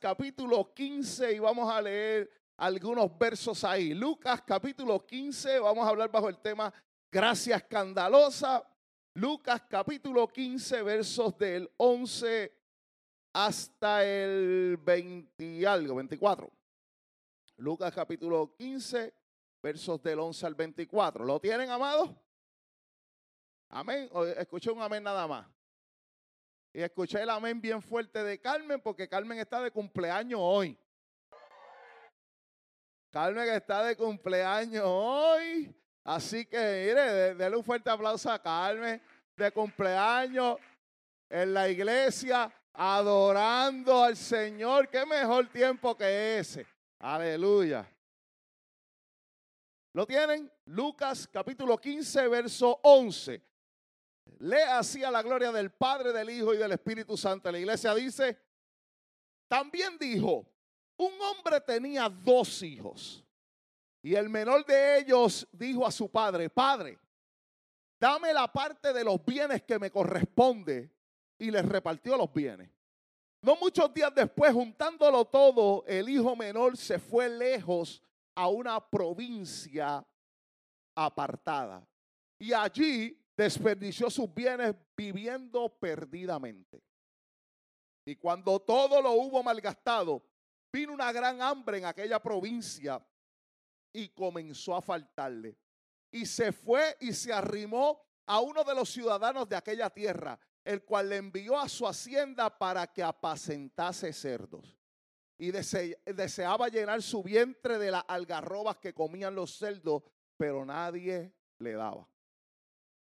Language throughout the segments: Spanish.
Capítulo 15 y vamos a leer algunos versos ahí. Lucas capítulo 15, vamos a hablar bajo el tema gracia escandalosa. Lucas capítulo 15, versos del 11 hasta el 20 y algo, 24. Lucas capítulo 15, versos del 11 al 24. ¿Lo tienen, amados? Amén. Escuché un amén nada más. Y escuché el amén bien fuerte de Carmen porque Carmen está de cumpleaños hoy. Carmen está de cumpleaños hoy. Así que, mire, denle un fuerte aplauso a Carmen de cumpleaños en la iglesia, adorando al Señor. Qué mejor tiempo que ese. Aleluya. ¿Lo tienen? Lucas capítulo 15, verso 11. Lea así a la gloria del Padre, del Hijo y del Espíritu Santo. La iglesia dice, también dijo, un hombre tenía dos hijos. Y el menor de ellos dijo a su padre, Padre, dame la parte de los bienes que me corresponde. Y les repartió los bienes. No muchos días después, juntándolo todo, el hijo menor se fue lejos a una provincia apartada. Y allí desperdició sus bienes viviendo perdidamente. Y cuando todo lo hubo malgastado, vino una gran hambre en aquella provincia y comenzó a faltarle. Y se fue y se arrimó a uno de los ciudadanos de aquella tierra, el cual le envió a su hacienda para que apacentase cerdos. Y deseaba llenar su vientre de las algarrobas que comían los cerdos, pero nadie le daba.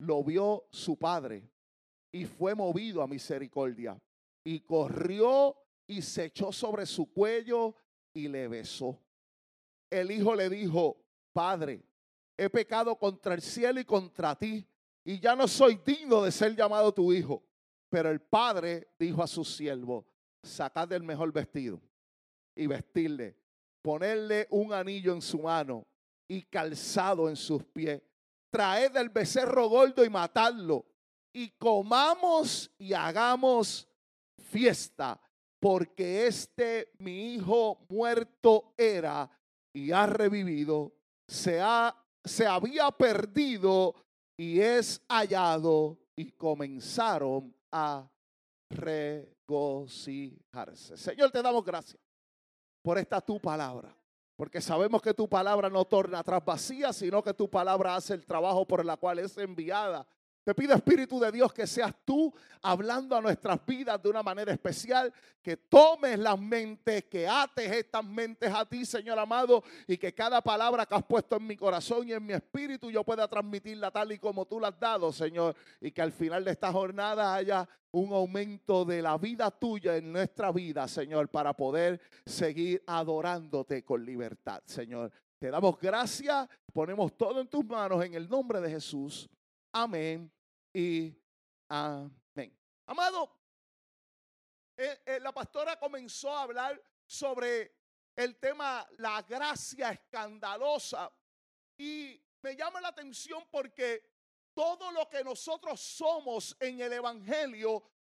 lo vio su padre y fue movido a misericordia. Y corrió y se echó sobre su cuello y le besó. El hijo le dijo, Padre, he pecado contra el cielo y contra ti, y ya no soy digno de ser llamado tu hijo. Pero el padre dijo a su siervo, sacad el mejor vestido y vestirle, ponerle un anillo en su mano y calzado en sus pies traed el becerro gordo y matadlo. Y comamos y hagamos fiesta, porque este mi hijo muerto era y ha revivido, se, ha, se había perdido y es hallado. Y comenzaron a regocijarse. Señor, te damos gracias por esta tu palabra. Porque sabemos que tu palabra no torna atrás vacía, sino que tu palabra hace el trabajo por el cual es enviada. Te pido, Espíritu de Dios, que seas tú hablando a nuestras vidas de una manera especial, que tomes las mentes, que ates estas mentes a ti, Señor amado, y que cada palabra que has puesto en mi corazón y en mi espíritu yo pueda transmitirla tal y como tú la has dado, Señor, y que al final de esta jornada haya un aumento de la vida tuya en nuestra vida, Señor, para poder seguir adorándote con libertad, Señor. Te damos gracias, ponemos todo en tus manos en el nombre de Jesús. Amén y amén. Amado, eh, eh, la pastora comenzó a hablar sobre el tema la gracia escandalosa y me llama la atención porque todo lo que nosotros somos en el Evangelio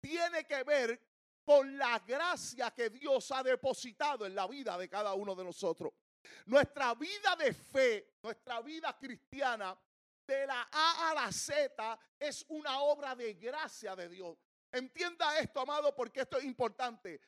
tiene que ver con la gracia que Dios ha depositado en la vida de cada uno de nosotros. Nuestra vida de fe, nuestra vida cristiana, de la A a la Z, es una obra de gracia de Dios. Entienda esto, amado, porque esto es importante.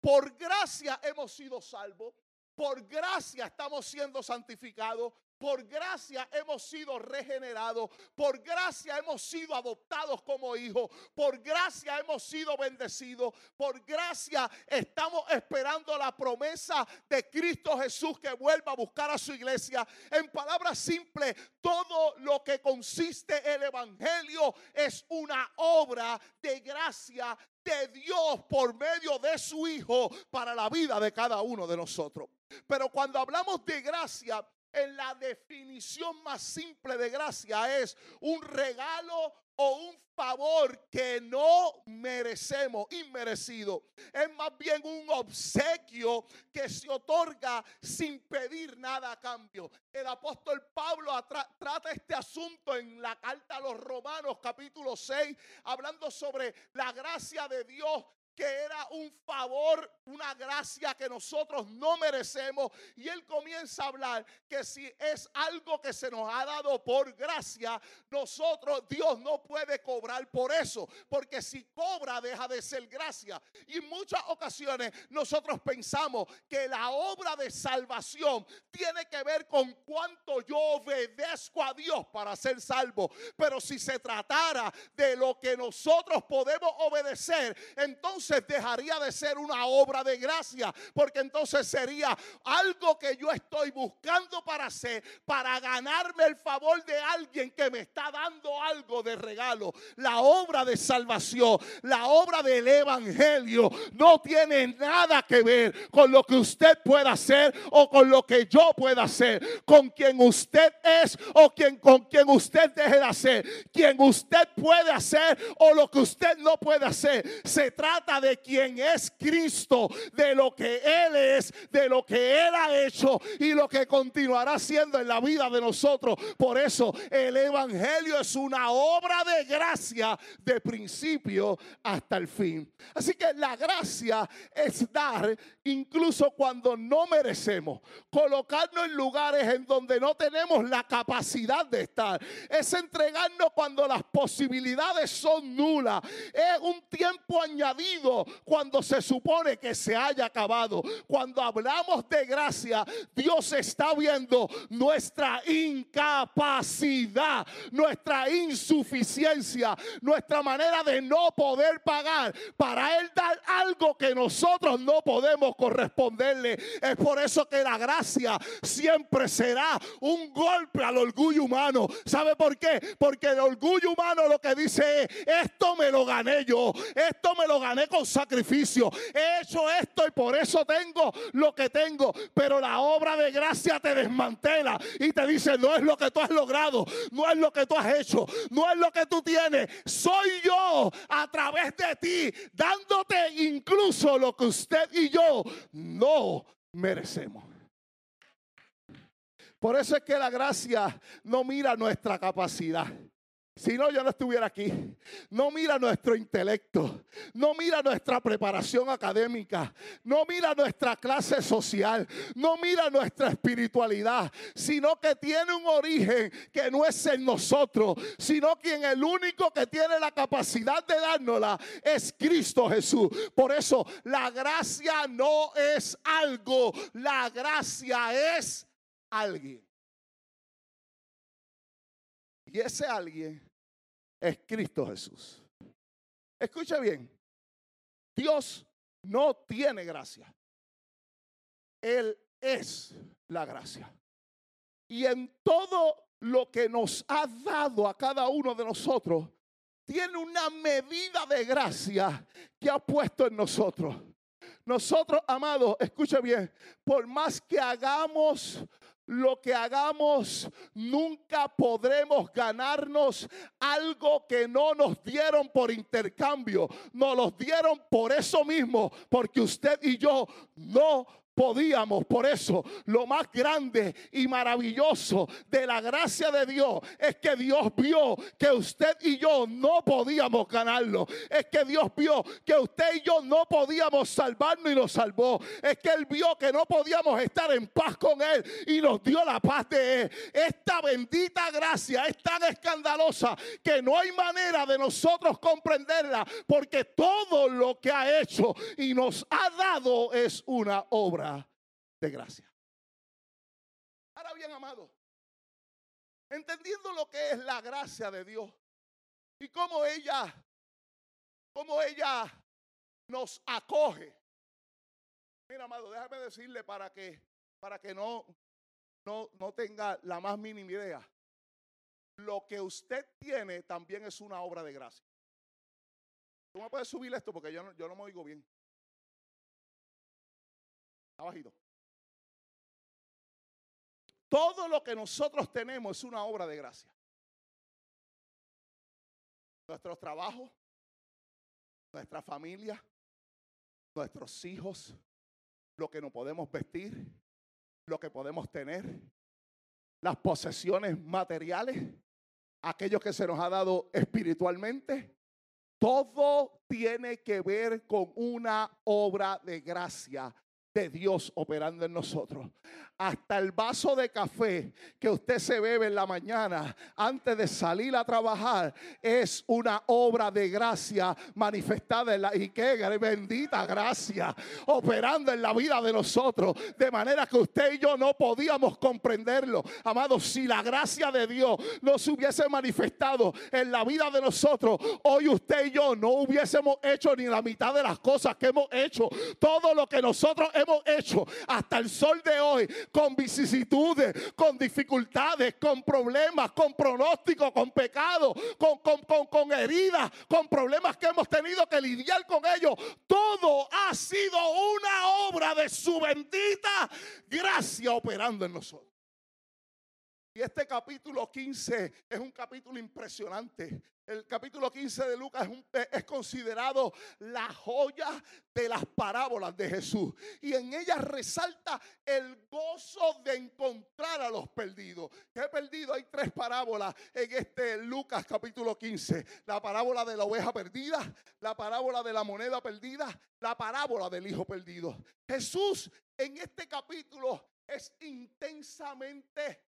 Por gracia hemos sido salvos. Por gracia estamos siendo santificados. Por gracia hemos sido regenerados. Por gracia hemos sido adoptados como hijos. Por gracia hemos sido bendecidos. Por gracia estamos esperando la promesa de Cristo Jesús que vuelva a buscar a su iglesia. En palabras simples, todo lo que consiste el Evangelio es una obra de gracia de Dios por medio de su Hijo para la vida de cada uno de nosotros. Pero cuando hablamos de gracia, en la definición más simple de gracia es un regalo o un favor que no merecemos, inmerecido. Es más bien un obsequio que se otorga sin pedir nada a cambio. El apóstol Pablo trata este asunto en la carta a los Romanos capítulo 6, hablando sobre la gracia de Dios que era un favor, una gracia que nosotros no merecemos. Y él comienza a hablar que si es algo que se nos ha dado por gracia, nosotros, Dios no puede cobrar por eso, porque si cobra deja de ser gracia. Y en muchas ocasiones nosotros pensamos que la obra de salvación tiene que ver con cuánto yo obedezco a Dios para ser salvo. Pero si se tratara de lo que nosotros podemos obedecer, entonces dejaría de ser una obra de gracia, porque entonces sería algo que yo estoy buscando para hacer, para ganarme el favor de alguien que me está dando algo de regalo. La obra de salvación, la obra del Evangelio no tiene nada que ver con lo que usted pueda hacer o con lo que yo pueda hacer, con quien usted es o quien, con quien usted deje de hacer, quien usted puede hacer o lo que usted no puede hacer. Se trata de quien es Cristo, de lo que Él es, de lo que Él ha hecho y lo que continuará siendo en la vida de nosotros. Por eso el Evangelio es una obra de gracia de principio hasta el fin. Así que la gracia es dar incluso cuando no merecemos, colocarnos en lugares en donde no tenemos la capacidad de estar. Es entregarnos cuando las posibilidades son nulas. Es un tiempo añadido cuando se supone que se haya acabado. Cuando hablamos de gracia, Dios está viendo nuestra incapacidad, nuestra insuficiencia, nuestra manera de no poder pagar para Él dar algo que nosotros no podemos corresponderle. Es por eso que la gracia siempre será un golpe al orgullo humano. ¿Sabe por qué? Porque el orgullo humano lo que dice es, esto me lo gané yo, esto me lo gané con sacrificio. He hecho esto y por eso tengo lo que tengo. Pero la obra de gracia te desmantela y te dice, no es lo que tú has logrado, no es lo que tú has hecho, no es lo que tú tienes. Soy yo a través de ti, dándote incluso lo que usted y yo no merecemos. Por eso es que la gracia no mira nuestra capacidad. Si no, yo no estuviera aquí. No mira nuestro intelecto, no mira nuestra preparación académica, no mira nuestra clase social, no mira nuestra espiritualidad, sino que tiene un origen que no es en nosotros, sino quien el único que tiene la capacidad de dárnosla es Cristo Jesús. Por eso la gracia no es algo, la gracia es alguien. Y ese alguien es Cristo Jesús. Escucha bien, Dios no tiene gracia. Él es la gracia. Y en todo lo que nos ha dado a cada uno de nosotros, tiene una medida de gracia que ha puesto en nosotros. Nosotros, amados, escucha bien, por más que hagamos lo que hagamos, nunca podremos ganarnos algo que no nos dieron por intercambio. Nos los dieron por eso mismo, porque usted y yo no podíamos. Por eso, lo más grande y maravilloso de la gracia de Dios es que Dios vio que usted y yo no podíamos ganarlo. Es que Dios vio que usted y yo no podíamos salvarnos y nos salvó. Es que Él vio que no podíamos estar en paz con Él y nos dio la paz de Él. Esta bendita gracia es tan escandalosa que no hay manera de nosotros comprenderla porque todo lo que ha hecho y nos ha dado es una obra de gracia. Ahora bien, amado, entendiendo lo que es la gracia de Dios y cómo ella, cómo ella nos acoge. Mira, amado, déjame decirle para que, para que no, no, no tenga la más mínima idea. Lo que usted tiene también es una obra de gracia. ¿Tú me puedes subir esto? Porque yo no, yo no me oigo bien. Todo lo que nosotros tenemos es una obra de gracia. Nuestros trabajos, nuestra familia, nuestros hijos, lo que nos podemos vestir, lo que podemos tener, las posesiones materiales, aquellos que se nos ha dado espiritualmente, todo tiene que ver con una obra de gracia de Dios operando en nosotros. Hasta el vaso de café que usted se bebe en la mañana antes de salir a trabajar es una obra de gracia manifestada en la y qué bendita gracia operando en la vida de nosotros de manera que usted y yo no podíamos comprenderlo. Amados, si la gracia de Dios no se hubiese manifestado en la vida de nosotros, hoy usted y yo no hubiésemos hecho ni la mitad de las cosas que hemos hecho. Todo lo que nosotros hemos hecho hasta el sol de hoy, con vicisitudes, con dificultades, con problemas, con pronósticos, con pecados, con, con, con heridas, con problemas que hemos tenido que lidiar con ellos. Todo ha sido una obra de su bendita gracia operando en nosotros. Y este capítulo 15 es un capítulo impresionante. El capítulo 15 de Lucas es, considerado la joya de las parábolas de Jesús. Y en ella resalta el gozo de encontrar a los perdidos. ¿Qué perdido? Hay tres parábolas en este Lucas capítulo 15. La parábola de la oveja perdida, la parábola de la moneda perdida, la parábola del hijo perdido. Jesús en este capítulo es intensamente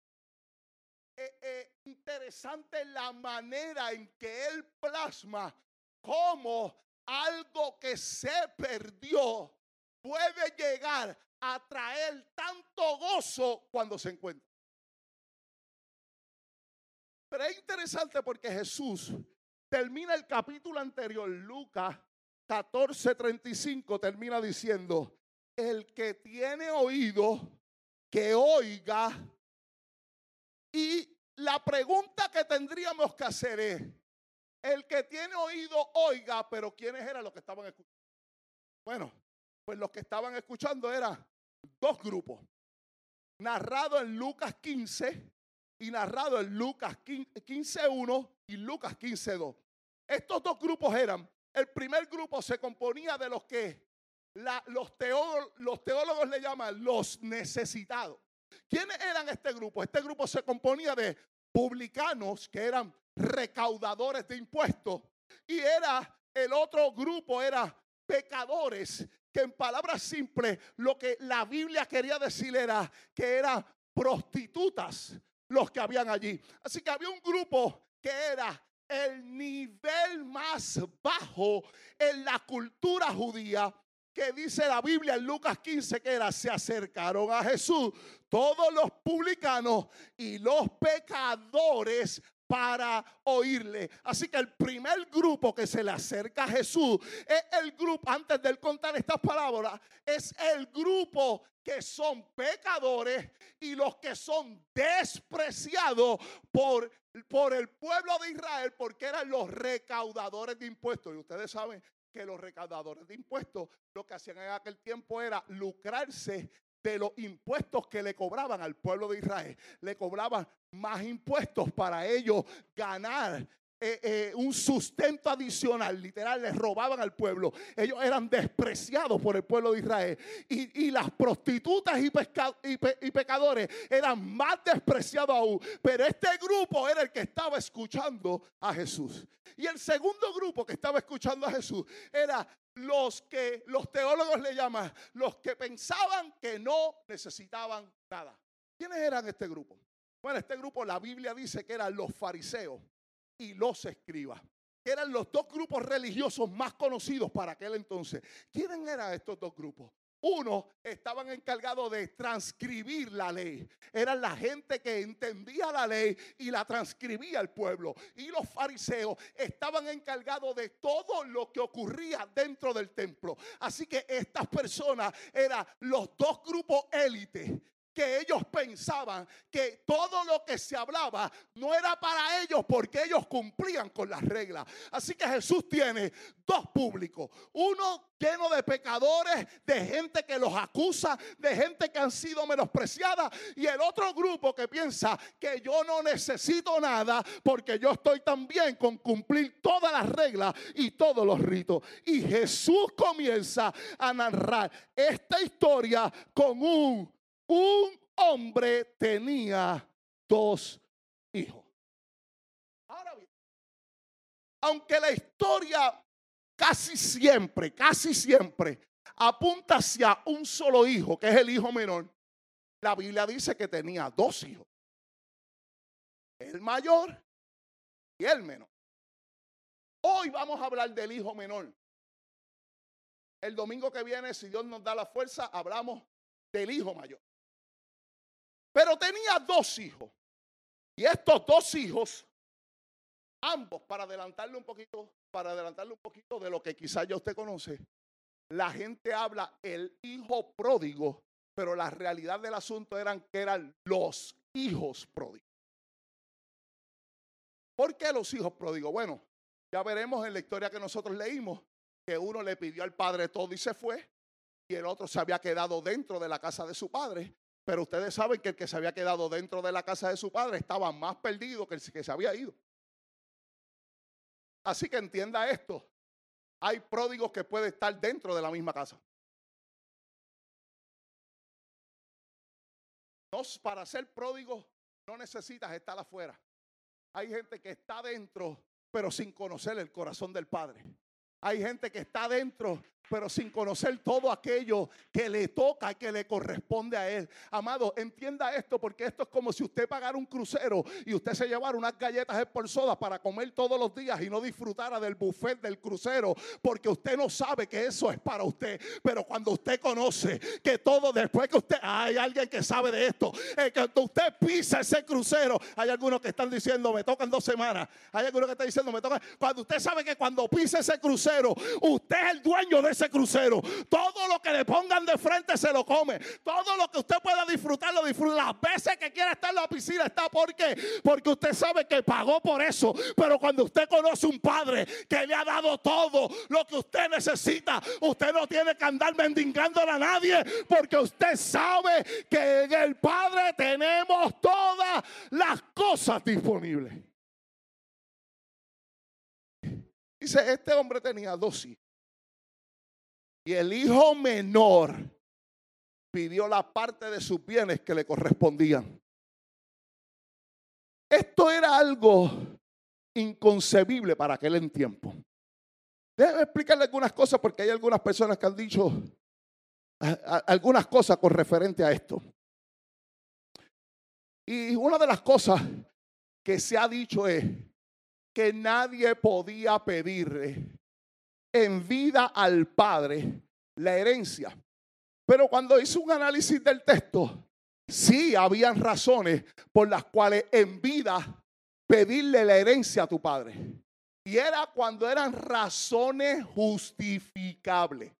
eh, eh, interesante la manera en que él plasma cómo algo que se perdió puede llegar a traer tanto gozo cuando se encuentra. Pero es interesante porque Jesús termina el capítulo anterior, Lucas 14:35, termina diciendo, el que tiene oído, que oiga la pregunta que tendríamos que hacer es, el que tiene oído, oiga, pero ¿quiénes eran los que estaban escuchando? Bueno, pues los que estaban escuchando eran dos grupos, narrado en Lucas 15 y narrado en Lucas 15.1 y Lucas 15.2. Estos dos grupos eran, el primer grupo se componía de los que los, los teólogos le llaman los necesitados. ¿Quiénes eran este grupo? Este grupo se componía de publicanos que eran recaudadores de impuestos y era el otro grupo era pecadores que en palabras simples lo que la Biblia quería decir era que eran prostitutas los que habían allí. Así que había un grupo que era el nivel más bajo en la cultura judía que dice la Biblia en Lucas 15 que era, se acercaron a Jesús todos los publicanos y los pecadores para oírle. Así que el primer grupo que se le acerca a Jesús es el grupo, antes de él contar estas palabras, es el grupo que son pecadores y los que son despreciados por, por el pueblo de Israel porque eran los recaudadores de impuestos. Y ustedes saben que los recaudadores de impuestos lo que hacían en aquel tiempo era lucrarse de los impuestos que le cobraban al pueblo de Israel. Le cobraban más impuestos para ellos ganar eh, eh, un sustento adicional, literal, les robaban al pueblo. Ellos eran despreciados por el pueblo de Israel. Y, las prostitutas y, y, pecadores eran más despreciados aún. Pero este grupo era el que estaba escuchando a Jesús. Y el segundo grupo que estaba escuchando a Jesús era los que los teólogos le llaman, los que pensaban que no necesitaban nada. ¿Quiénes eran este grupo? Bueno, este grupo la Biblia dice que eran los fariseos y los escribas, eran los dos grupos religiosos más conocidos para aquel entonces. ¿Quiénes eran estos dos grupos? Uno estaban encargados de transcribir la ley. Eran la gente que entendía la ley y la transcribía al pueblo. Y los fariseos estaban encargados de todo lo que ocurría dentro del templo. Así que estas personas eran los dos grupos élites que ellos pensaban que todo lo que se hablaba no era para ellos porque ellos cumplían con las reglas. Así que Jesús tiene dos públicos. Uno lleno de pecadores, de gente que los acusa, de gente que han sido menospreciada. Y el otro grupo que piensa que yo no necesito nada porque yo estoy también con cumplir todas las reglas y todos los ritos. Y Jesús comienza a narrar esta historia con un un hombre tenía dos hijos. Ahora bien, aunque la historia casi siempre, casi siempre apunta hacia un solo hijo, que es el hijo menor, la Biblia dice que tenía dos hijos. El mayor y el menor. Hoy vamos a hablar del hijo menor. El domingo que viene, si Dios nos da la fuerza, hablamos del hijo mayor. Pero tenía dos hijos. Y estos dos hijos, ambos, para adelantarle un poquito, para adelantarle un poquito de lo que quizás ya usted conoce, la gente habla el hijo pródigo, pero la realidad del asunto eran que eran los hijos pródigos. ¿Por qué los hijos pródigos? Bueno, ya veremos en la historia que nosotros leímos que uno le pidió al padre todo y se fue, y el otro se había quedado dentro de la casa de su padre. Pero ustedes saben que el que se había quedado dentro de la casa de su padre estaba más perdido que el que se había ido. Así que entienda esto. Hay pródigos que pueden estar dentro de la misma casa. No, para ser pródigo no necesitas estar afuera. Hay gente que está dentro, pero sin conocer el corazón del Padre. Hay gente que está dentro, pero sin conocer todo aquello que le toca, que le corresponde a él. Amado, entienda esto, porque esto es como si usted pagara un crucero y usted se llevara unas galletas por soda para comer todos los días y no disfrutara del buffet del crucero, porque usted no sabe que eso es para usted. Pero cuando usted conoce que todo después que usted, hay alguien que sabe de esto, que cuando usted pisa ese crucero, hay algunos que están diciendo, me tocan dos semanas, hay algunos que están diciendo, me tocan, cuando usted sabe que cuando pisa ese crucero, usted es el dueño de ese crucero. Todo lo que le pongan de frente se lo come. Todo lo que usted pueda disfrutar, lo disfruta. Las veces que quiera estar en la piscina está porque, porque usted sabe que pagó por eso. Pero cuando usted conoce un padre que le ha dado todo lo que usted necesita, usted no tiene que andar mendigándole a nadie porque usted sabe que en el Padre tenemos todas las cosas disponibles. Dice, este hombre tenía dos hijos. Y el hijo menor pidió la parte de sus bienes que le correspondían. Esto era algo inconcebible para aquel tiempo. Déjeme explicarle algunas cosas porque hay algunas personas que han dicho algunas cosas con referente a esto. Y una de las cosas que se ha dicho es que nadie podía pedirle en vida al Padre la herencia. Pero cuando hizo un análisis del texto, sí habían razones por las cuales en vida pedirle la herencia a tu padre. Y era cuando eran razones justificables.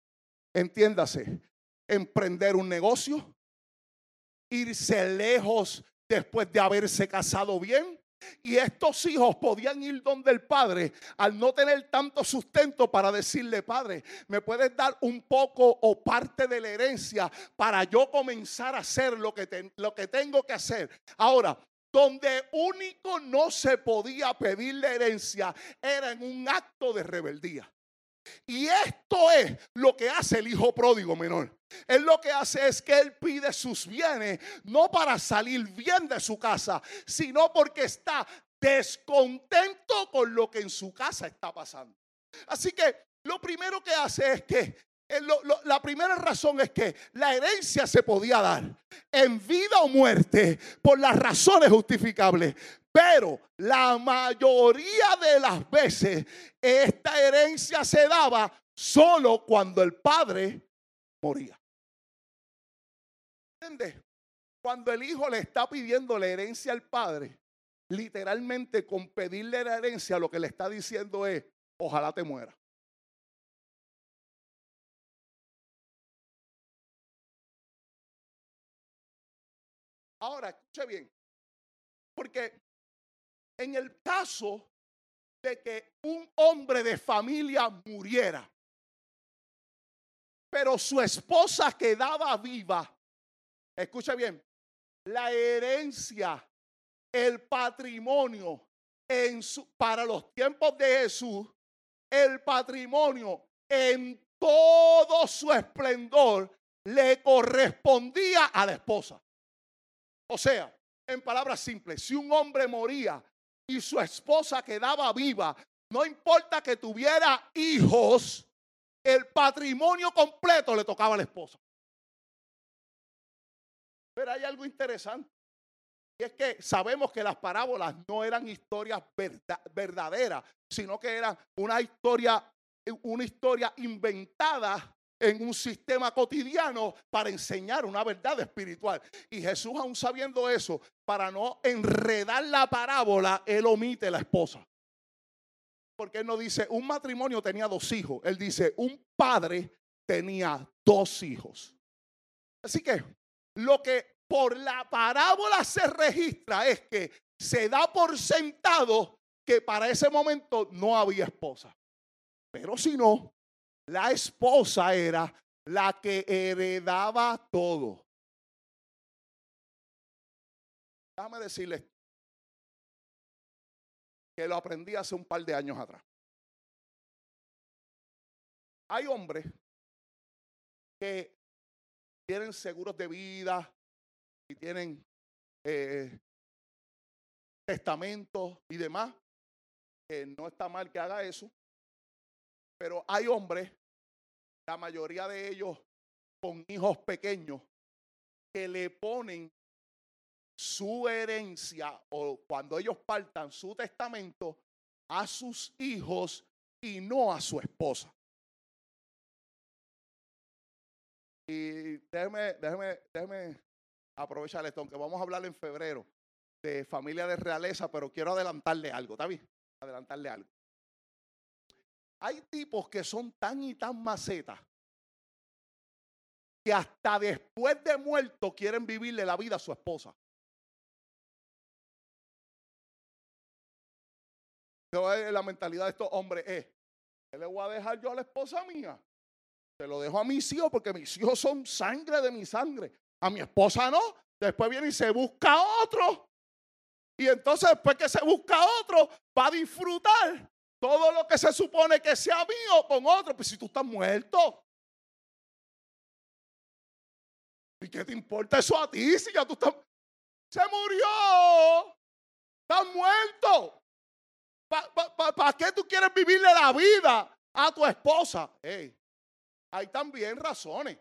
Entiéndase, emprender un negocio, irse lejos después de haberse casado bien, y estos hijos podían ir donde el padre al no tener tanto sustento para decirle, padre, ¿me puedes dar un poco o parte de la herencia para yo comenzar a hacer lo que, lo que tengo que hacer? Ahora, donde único no se podía pedir la herencia era en un acto de rebeldía. Y esto es lo que hace el hijo pródigo menor. Él lo que hace es que él pide sus bienes, no para salir bien de su casa, sino porque está descontento con lo que en su casa está pasando. Así que lo primero que hace es que eh, la primera razón es que la herencia se podía dar en vida o muerte por las razones justificables. Pero la mayoría de las veces esta herencia se daba solo cuando el padre moría. ¿Entiendes? Cuando el hijo le está pidiendo la herencia al padre, literalmente con pedirle la herencia lo que le está diciendo es, ojalá te muera. Ahora, escuche bien, porque en el caso de que un hombre de familia muriera, pero su esposa quedaba viva, escuche bien, la herencia, el patrimonio en su, para los tiempos de Jesús, el patrimonio en todo su esplendor le correspondía a la esposa. O sea, en palabras simples, si un hombre moría y su esposa quedaba viva, no importa que tuviera hijos, el patrimonio completo le tocaba a la esposa. Pero hay algo interesante. Y es que sabemos que las parábolas no eran historias verdaderas, sino que eran una historia, una historia inventada en un sistema cotidiano para enseñar una verdad espiritual. Y Jesús, aún sabiendo eso, para no enredar la parábola, él omite la esposa. Porque él no dice, un matrimonio tenía dos hijos. Él dice, un padre tenía dos hijos. Así que lo que por la parábola se registra es que se da por sentado que para ese momento no había esposa. Pero si no, la esposa era la que heredaba todo. Déjame decirle que lo aprendí hace un par de años atrás. Hay hombres que tienen seguros de vida y tienen eh, testamentos y demás. Que no está mal que haga eso. Pero hay hombres, la mayoría de ellos con hijos pequeños, que le ponen su herencia o cuando ellos partan su testamento a sus hijos y no a su esposa. Y déjeme, déjeme, déjeme aprovechar esto, aunque vamos a hablar en febrero de familia de realeza, pero quiero adelantarle algo, ¿está bien? Adelantarle algo. Hay tipos que son tan y tan macetas que hasta después de muerto quieren vivirle la vida a su esposa. la mentalidad de estos hombres es, ¿qué le voy a dejar yo a la esposa mía? Se lo dejo a mis hijos porque mis hijos son sangre de mi sangre. A mi esposa no. Después viene y se busca otro. Y entonces después que se busca otro, va a disfrutar todo lo que se supone que sea mío con otro, pues si tú estás muerto. ¿Y qué te importa eso a ti si ya tú estás... Se murió. Estás muerto. ¿Para qué tú quieres vivirle la vida a tu esposa? hay también razones.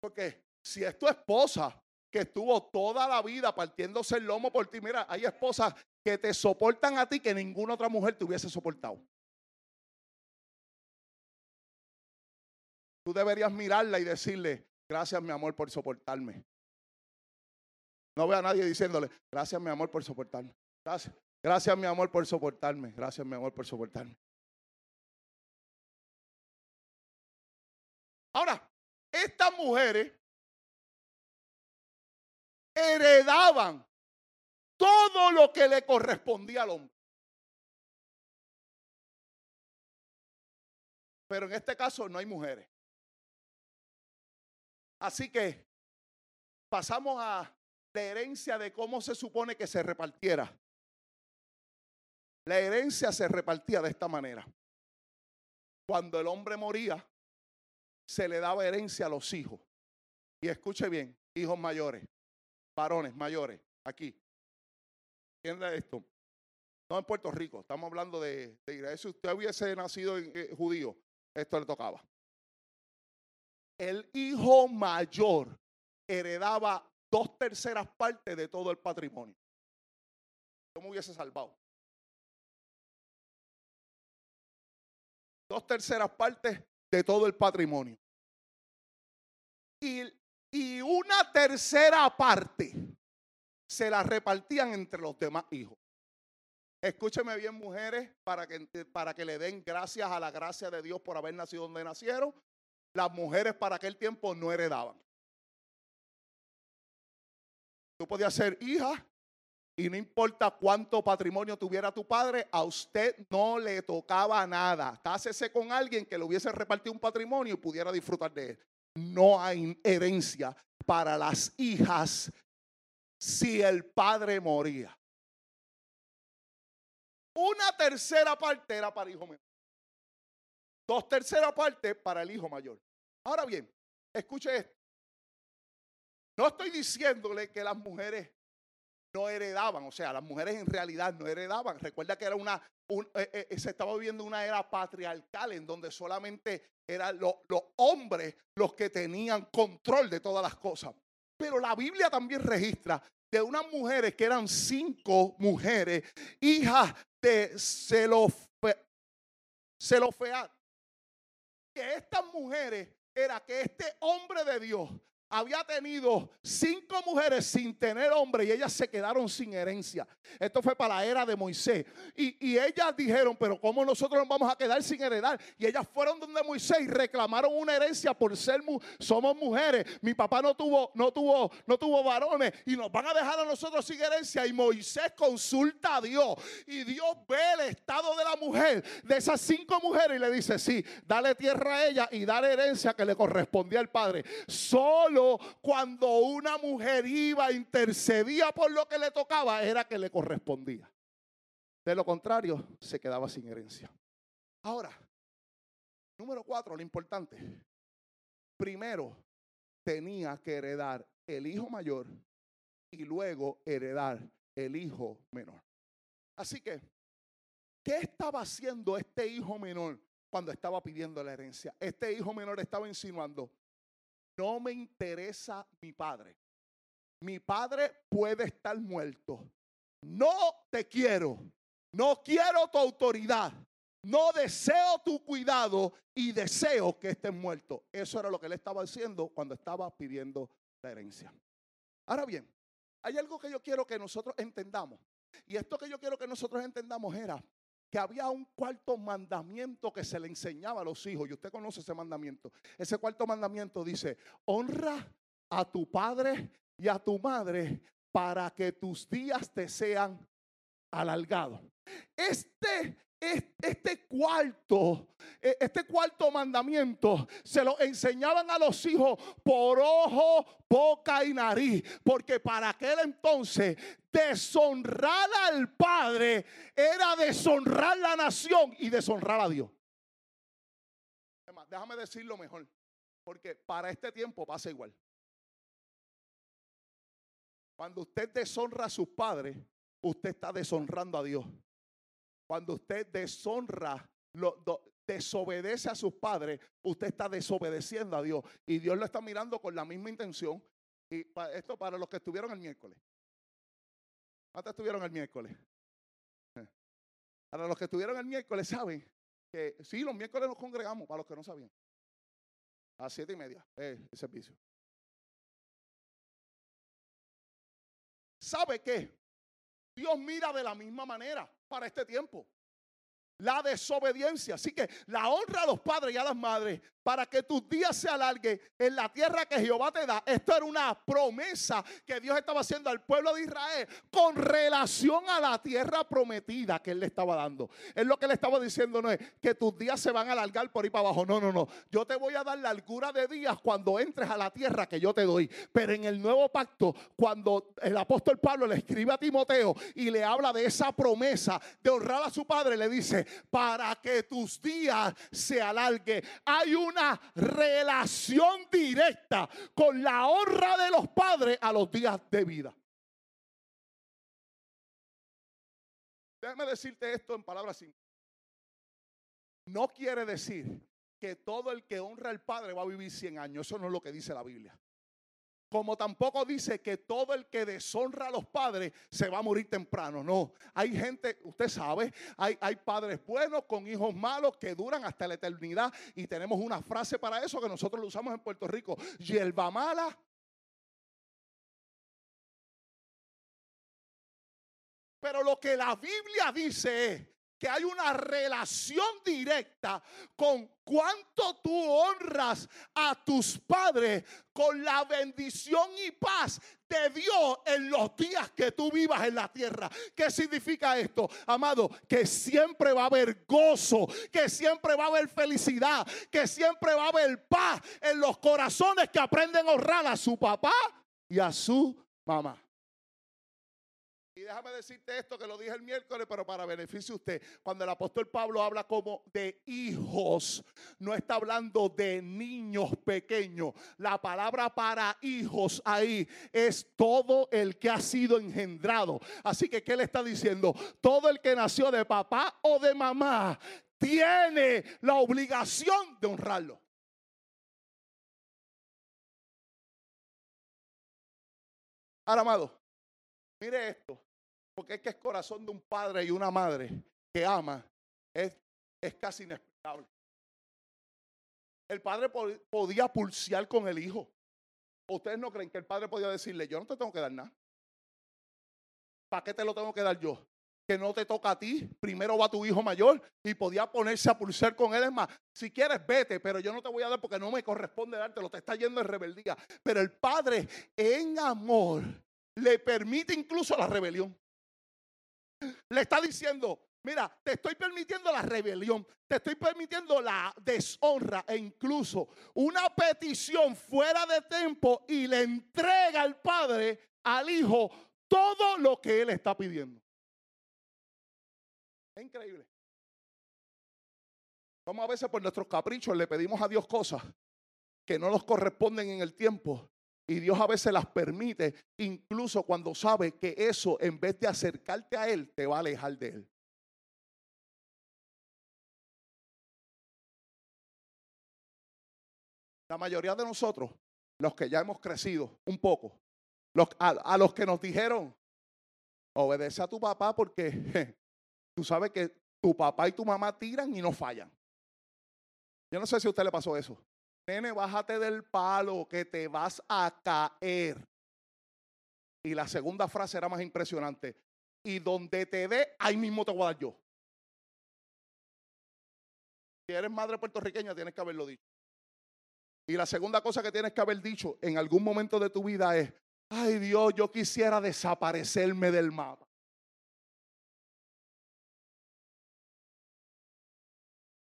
Porque si es tu esposa que estuvo toda la vida partiéndose el lomo por ti, mira, hay esposas que te soportan a ti que ninguna otra mujer te hubiese soportado. Tú deberías mirarla y decirle, gracias mi amor por soportarme. No veo a nadie diciéndole, gracias mi amor por soportarme. Gracias. Gracias mi amor por soportarme. Gracias mi amor por soportarme. Ahora, estas mujeres heredaban todo lo que le correspondía al hombre. Pero en este caso no hay mujeres. Así que pasamos a la herencia de cómo se supone que se repartiera. La herencia se repartía de esta manera. Cuando el hombre moría, se le daba herencia a los hijos. Y escuche bien, hijos mayores, varones mayores, aquí. ¿Entiende esto? No en Puerto Rico, estamos hablando de, de Si usted hubiese nacido en, eh, judío, esto le tocaba. El hijo mayor heredaba dos terceras partes de todo el patrimonio. ¿Cómo hubiese salvado? Dos terceras partes de todo el patrimonio. Y, y una tercera parte se la repartían entre los demás hijos. Escúcheme bien, mujeres, para que, para que le den gracias a la gracia de Dios por haber nacido donde nacieron. Las mujeres para aquel tiempo no heredaban. Tú podías ser hija y no importa cuánto patrimonio tuviera tu padre, a usted no le tocaba nada. Cásese con alguien que le hubiese repartido un patrimonio y pudiera disfrutar de él. No hay herencia para las hijas si el padre moría. Una tercera parte era para el hijo menor. Dos terceras partes para el hijo mayor. Ahora bien, escuche esto. No estoy diciéndole que las mujeres no heredaban, o sea, las mujeres en realidad no heredaban. Recuerda que era una, eh, eh, se estaba viviendo una era patriarcal en donde solamente eran los hombres los que tenían control de todas las cosas. Pero la Biblia también registra de unas mujeres que eran cinco mujeres, hijas de Zelofeat. Que estas mujeres era que este hombre de Dios había tenido cinco mujeres sin tener hombre y ellas se quedaron sin herencia. Esto fue para la era de Moisés. Y, ellas dijeron, pero ¿cómo nosotros nos vamos a quedar sin heredar? Y ellas fueron donde Moisés y reclamaron una herencia por ser, somos mujeres. Mi papá no tuvo, no tuvo, no tuvo varones y nos van a dejar a nosotros sin herencia. Y Moisés consulta a Dios y Dios ve el estado de la mujer, de esas cinco mujeres y le dice, sí, dale tierra a ella y dale herencia que le correspondía al padre. Solo cuando una mujer iba, intercedía por lo que le tocaba, era que le correspondía. De lo contrario, se quedaba sin herencia. Ahora, número cuatro, lo importante. Primero, tenía que heredar el hijo mayor y luego heredar el hijo menor. Así que, ¿qué estaba haciendo este hijo menor cuando estaba pidiendo la herencia? Este hijo menor estaba insinuando, no me interesa mi padre. Mi padre puede estar muerto. No te quiero. No quiero tu autoridad. No deseo tu cuidado y deseo que estés muerto. Eso era lo que él estaba haciendo cuando estaba pidiendo la herencia. Ahora bien, hay algo que yo quiero que nosotros entendamos. Y esto que yo quiero que nosotros entendamos era que había un cuarto mandamiento que se le enseñaba a los hijos. Y usted conoce ese mandamiento. Ese cuarto mandamiento dice, honra a tu padre y a tu madre para que tus días te sean alargados. Este este cuarto, e, este cuarto mandamiento se lo enseñaban a los hijos por ojo, boca y nariz, porque para aquel entonces deshonrar al Padre era deshonrar la nación y deshonrar a Dios. Déjame decirlo mejor, porque para este tiempo pasa igual. Cuando usted deshonra a sus padres, usted está deshonrando a Dios. Cuando usted deshonra, desobedece a sus padres, usted está desobedeciendo a Dios. Y Dios lo está mirando con la misma intención. Y esto para los que estuvieron el miércoles. ¿Cuántos estuvieron el miércoles? Para los que estuvieron el miércoles, saben que sí, los miércoles nos congregamos, para los que no sabían. A siete y media, eh, el servicio. ¿Sabe qué? Dios mira de la misma manera para este tiempo. La desobediencia. Así que la honra a los padres y a las madres para que tus días se alarguen en la tierra que Jehová te da. Esto era una promesa que Dios estaba haciendo al pueblo de Israel con relación a la tierra prometida que Él le estaba dando. Es lo que le estaba diciendo no es que tus días se van a alargar por ahí para abajo. No, no, no. Yo te voy a dar la largura de días cuando entres a la tierra que yo te doy. Pero en el nuevo pacto, cuando el apóstol Pablo le escribe a Timoteo y le habla de esa promesa de honrar a su padre, le dice, para que tus días se alarguen. Hay un una relación directa con la honra de los padres a los días de vida. Déjame decirte esto en palabras simples. No quiere decir que todo el que honra al Padre va a vivir 100 años. Eso no es lo que dice la Biblia. Como tampoco dice que todo el que deshonra a los padres se va a morir temprano. No, hay gente, usted sabe, hay, hay padres buenos con hijos malos que duran hasta la eternidad. Y tenemos una frase para eso que nosotros lo usamos en Puerto Rico. Hierba mala. Pero lo que la Biblia dice es que hay una relación directa con cuánto tú honras a tus padres con la bendición y paz de Dios en los días que tú vivas en la tierra. ¿Qué significa esto? Amado, que siempre va a haber gozo, que siempre va a haber felicidad, que siempre va a haber paz en los corazones que aprenden a honrar a su papá y a su mamá. Y déjame decirte esto que lo dije el miércoles, pero para beneficio de usted. Cuando el apóstol Pablo habla como de hijos, no está hablando de niños pequeños. La palabra para hijos ahí es todo el que ha sido engendrado. Así que, ¿qué le está diciendo? Todo el que nació de papá o de mamá tiene la obligación de honrarlo. Ahora, amado, mire esto. Porque es que es corazón de un padre y una madre que ama. Es, es casi inexplicable. El padre podía pulsear con el hijo. ¿Ustedes no creen que el padre podía decirle, yo no te tengo que dar nada? ¿Para qué te lo tengo que dar yo? Que no te toca a ti, primero va tu hijo mayor y podía ponerse a pulsar con él. Es más, si quieres, vete, pero yo no te voy a dar porque no me corresponde dártelo, te está yendo en rebeldía. Pero el padre en amor le permite incluso la rebelión. Le está diciendo, mira, te estoy permitiendo la rebelión, te estoy permitiendo la deshonra e incluso una petición fuera de tiempo y le entrega al padre, al hijo, todo lo que él está pidiendo. Es increíble. Como a veces por nuestros caprichos le pedimos a Dios cosas que no nos corresponden en el tiempo y Dios a veces las permite, incluso cuando sabe que eso, en vez de acercarte a Él, te va a alejar de Él. La mayoría de nosotros, los que ya hemos crecido un poco, a, los que nos dijeron, obedece a tu papá porque tú sabes que tu papá y tu mamá tiran y no fallan. Yo no sé si a usted le pasó eso. Nene, bájate del palo que te vas a caer. Y la segunda frase era más impresionante. Y donde te dé, ahí mismo te voy a dar yo. Si eres madre puertorriqueña, tienes que haberlo dicho. Y la segunda cosa que tienes que haber dicho en algún momento de tu vida es, ay Dios, yo quisiera desaparecerme del mapa.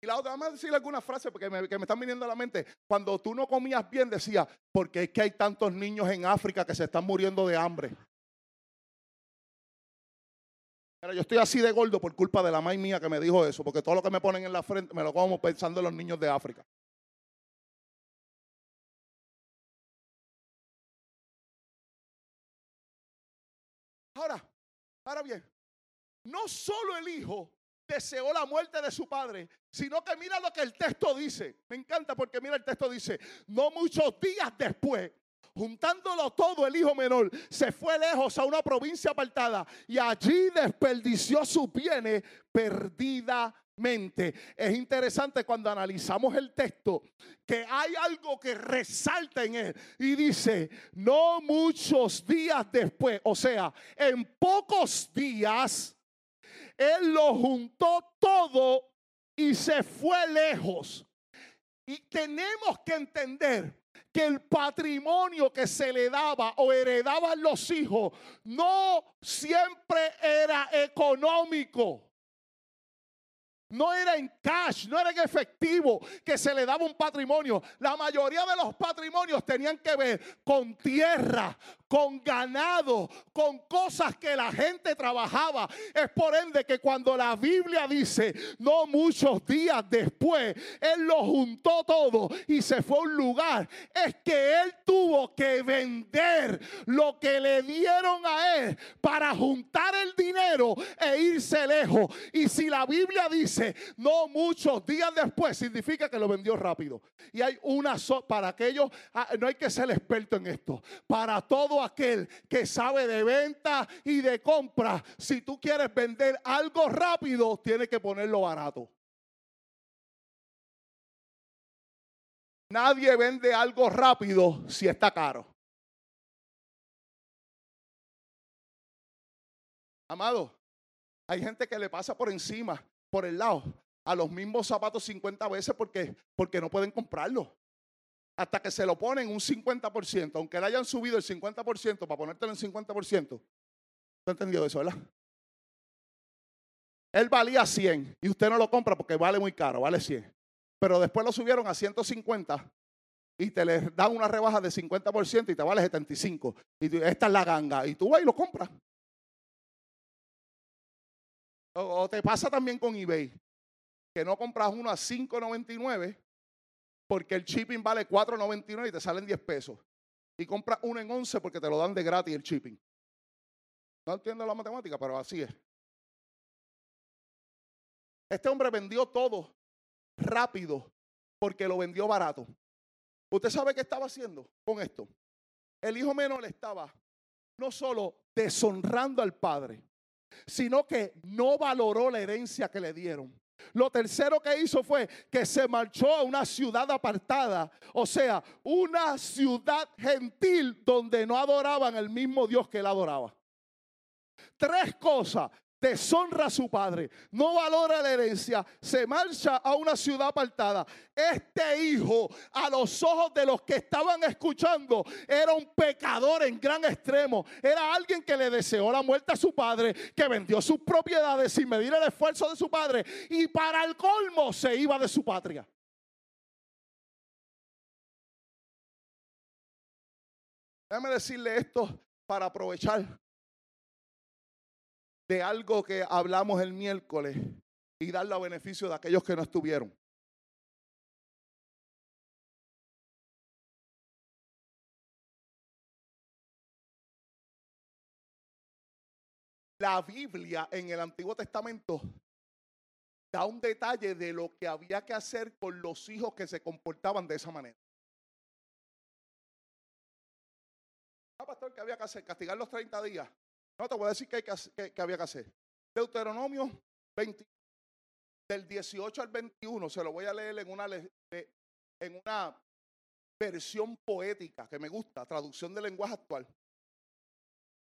Y la otra, a decir alguna frase porque me, que me están viniendo a la mente. Cuando tú no comías bien, decía, porque es que hay tantos niños en África que se están muriendo de hambre. Pero yo estoy así de gordo por culpa de la maíz mía que me dijo eso, porque todo lo que me ponen en la frente me lo como pensando en los niños de África. Ahora, ahora bien, no solo el hijo deseó la muerte de su padre, sino que mira lo que el texto dice. Me encanta porque mira el texto dice, no muchos días después, juntándolo todo, el hijo menor se fue lejos a una provincia apartada y allí desperdició sus bienes perdidamente. Es interesante cuando analizamos el texto que hay algo que resalta en él y dice, no muchos días después, o sea, en pocos días, él lo juntó todo y se fue lejos. Y tenemos que entender que el patrimonio que se le daba o heredaban los hijos no siempre era económico. No era en cash, no era en efectivo que se le daba un patrimonio. La mayoría de los patrimonios tenían que ver con tierra, con ganado, con cosas que la gente trabajaba. Es por ende que cuando la Biblia dice, no muchos días después, Él lo juntó todo y se fue a un lugar, es que Él tuvo que vender lo que le dieron a Él para juntar el dinero e irse lejos. Y si la Biblia dice, no muchos días después, significa que lo vendió rápido. Y hay una, para aquellos, ah, no hay que ser experto en esto, para aquel que sabe de venta y de compra. Si tú quieres vender algo rápido, tienes que ponerlo barato. Nadie vende algo rápido si está caro. Amado, hay gente que le pasa por encima, por el lado, a los mismos zapatos 50 veces porque, porque no pueden comprarlo hasta que se lo ponen un 50%, aunque le hayan subido el 50% para ponértelo en 50%. ¿Usted entendió eso, verdad? Él valía 100 y usted no lo compra porque vale muy caro, vale 100. Pero después lo subieron a 150 y te le dan una rebaja de 50% y te vale 75. Y esta es la ganga. Y tú vas y lo compras. O te pasa también con eBay, que no compras uno a 5.99 porque el shipping vale 4.99 y te salen 10 pesos. Y compras uno en 11 porque te lo dan de gratis el shipping. No entiendo la matemática, pero así es. Este hombre vendió todo rápido porque lo vendió barato. ¿Usted sabe qué estaba haciendo con esto? El hijo menor estaba no solo deshonrando al padre, sino que no valoró la herencia que le dieron. Lo tercero que hizo fue que se marchó a una ciudad apartada, o sea, una ciudad gentil donde no adoraban el mismo Dios que él adoraba. Tres cosas deshonra a su padre, no valora la herencia, se marcha a una ciudad apartada. Este hijo, a los ojos de los que estaban escuchando, era un pecador en gran extremo. Era alguien que le deseó la muerte a su padre, que vendió sus propiedades sin medir el esfuerzo de su padre y para el colmo se iba de su patria. Déjame decirle esto para aprovechar de algo que hablamos el miércoles y darle a beneficio de aquellos que no estuvieron. La Biblia en el Antiguo Testamento da un detalle de lo que había que hacer con los hijos que se comportaban de esa manera. Ah, pastor, que había que hacer? Castigar los 30 días. No, te voy a decir qué, que, había que hacer. Deuteronomio 20, del 18 al 21, se lo voy a leer en una, en una versión poética que me gusta, traducción del lenguaje actual.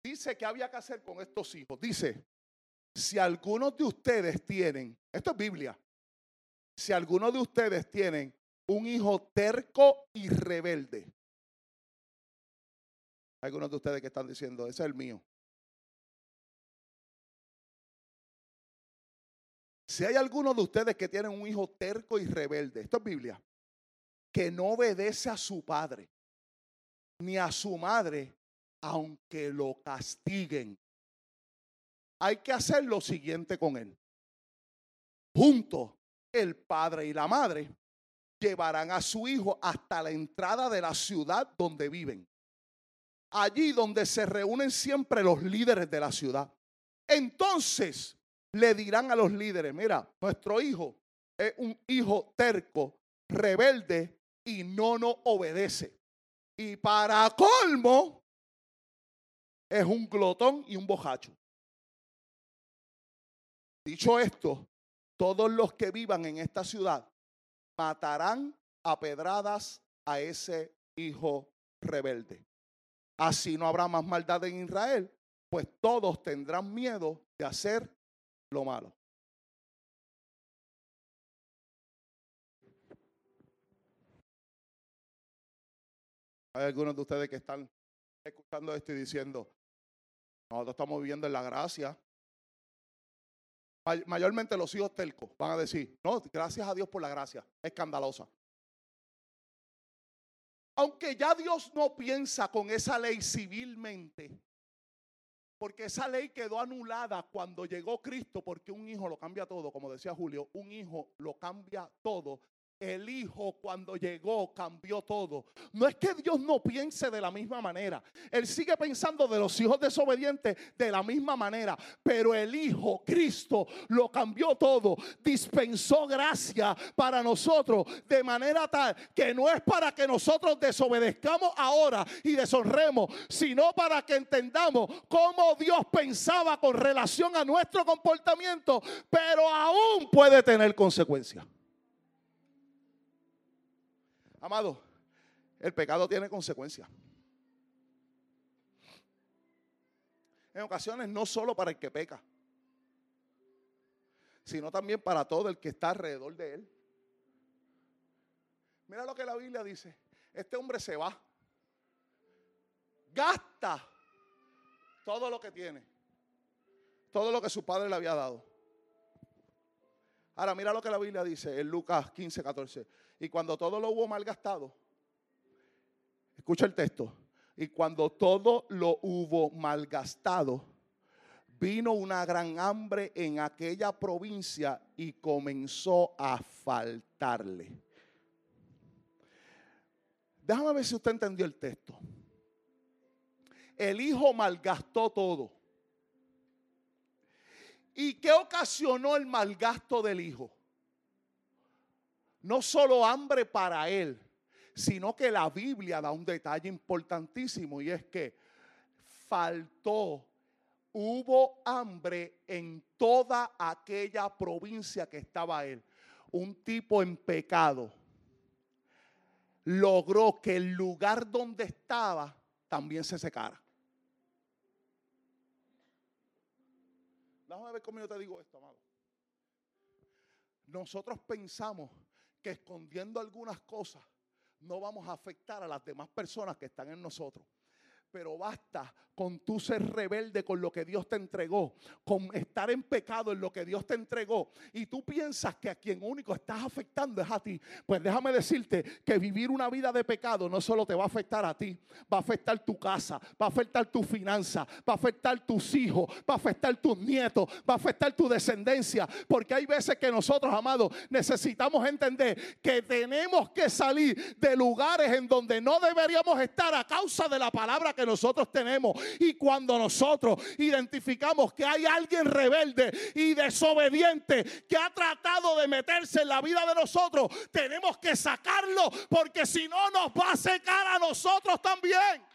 Dice que había que hacer con estos hijos. Dice, si algunos de ustedes tienen, esto es Biblia, si algunos de ustedes tienen un hijo terco y rebelde, algunos de ustedes que están diciendo, ese es el mío. Si hay alguno de ustedes que tienen un hijo terco y rebelde, esto es Biblia, que no obedece a su padre ni a su madre, aunque lo castiguen, hay que hacer lo siguiente con él. Juntos, el padre y la madre llevarán a su hijo hasta la entrada de la ciudad donde viven. Allí donde se reúnen siempre los líderes de la ciudad. Entonces, le dirán a los líderes, mira, nuestro hijo es un hijo terco, rebelde y no nos obedece. Y para colmo, es un glotón y un bojacho. Dicho esto, todos los que vivan en esta ciudad matarán a pedradas a ese hijo rebelde. Así no habrá más maldad en Israel, pues todos tendrán miedo de hacer lo malo. Hay algunos de ustedes que están escuchando esto y diciendo, nosotros estamos viviendo en la gracia. Mayormente los hijos telcos van a decir, no, gracias a Dios por la gracia, escandalosa. Aunque ya Dios no piensa con esa ley civilmente, porque esa ley quedó anulada cuando llegó Cristo, porque un hijo lo cambia todo, como decía Julio, un hijo lo cambia todo el Hijo cuando llegó cambió todo. No es que Dios no piense de la misma manera. Él sigue pensando de los hijos desobedientes de la misma manera. Pero el Hijo, Cristo, lo cambió todo. Dispensó gracia para nosotros de manera tal que no es para que nosotros desobedezcamos ahora y deshonremos, sino para que entendamos cómo Dios pensaba con relación a nuestro comportamiento, pero aún puede tener consecuencias. Amado, el pecado tiene consecuencias. En ocasiones no solo para el que peca, sino también para todo el que está alrededor de él. Mira lo que la Biblia dice. Este hombre se va. Gasta todo lo que tiene. Todo lo que su padre le había dado. Ahora mira lo que la Biblia dice en Lucas 15, 14. Y cuando todo lo hubo malgastado, escucha el texto, y cuando todo lo hubo malgastado, vino una gran hambre en aquella provincia y comenzó a faltarle. Déjame ver si usted entendió el texto. El hijo malgastó todo. ¿Y qué ocasionó el malgasto del hijo? No solo hambre para él, sino que la Biblia da un detalle importantísimo y es que faltó, hubo hambre en toda aquella provincia que estaba él. Un tipo en pecado logró que el lugar donde estaba también se secara. Déjame ver cómo yo te digo esto, amado. Nosotros pensamos que escondiendo algunas cosas no vamos a afectar a las demás personas que están en nosotros. Pero basta con tú ser rebelde con lo que Dios te entregó, con estar en pecado en lo que Dios te entregó, y tú piensas que a quien único estás afectando es a ti, pues déjame decirte que vivir una vida de pecado no solo te va a afectar a ti, va a afectar tu casa, va a afectar tu finanza, va a afectar tus hijos, va a afectar tus nietos, va a afectar tu descendencia, porque hay veces que nosotros, amados, necesitamos entender que tenemos que salir de lugares en donde no deberíamos estar a causa de la palabra que nosotros tenemos. Y cuando nosotros identificamos que hay alguien rebelde y desobediente que ha tratado de meterse en la vida de nosotros, tenemos que sacarlo porque si no nos va a secar a nosotros también.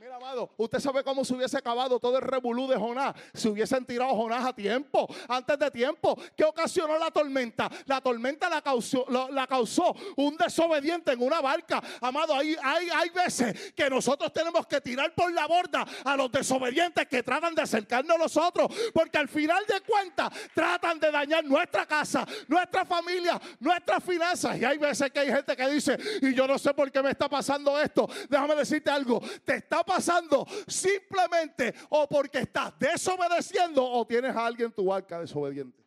Mira, amado, usted sabe cómo se hubiese acabado todo el revolú de Jonás si hubiesen tirado Jonás a tiempo, antes de tiempo. ¿Qué ocasionó la tormenta? La tormenta la causó, la causó un desobediente en una barca. Amado, hay, hay, hay veces que nosotros tenemos que tirar por la borda a los desobedientes que tratan de acercarnos a nosotros, porque al final de cuentas tratan de dañar nuestra casa, nuestra familia, nuestras finanzas. Y hay veces que hay gente que dice, y yo no sé por qué me está pasando esto. Déjame decirte algo, te está pasando simplemente o porque estás desobedeciendo o tienes a alguien en tu barca desobediente.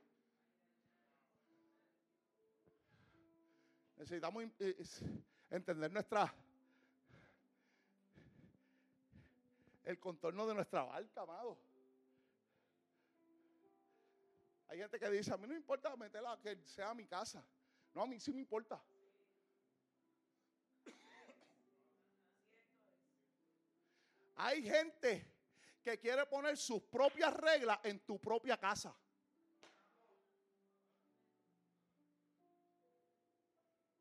Necesitamos eh, entender nuestra el contorno de nuestra barca, amado. Hay gente que dice, a mí no importa meterla que sea mi casa. No, a mí sí me importa. Hay gente que quiere poner sus propias reglas en tu propia casa.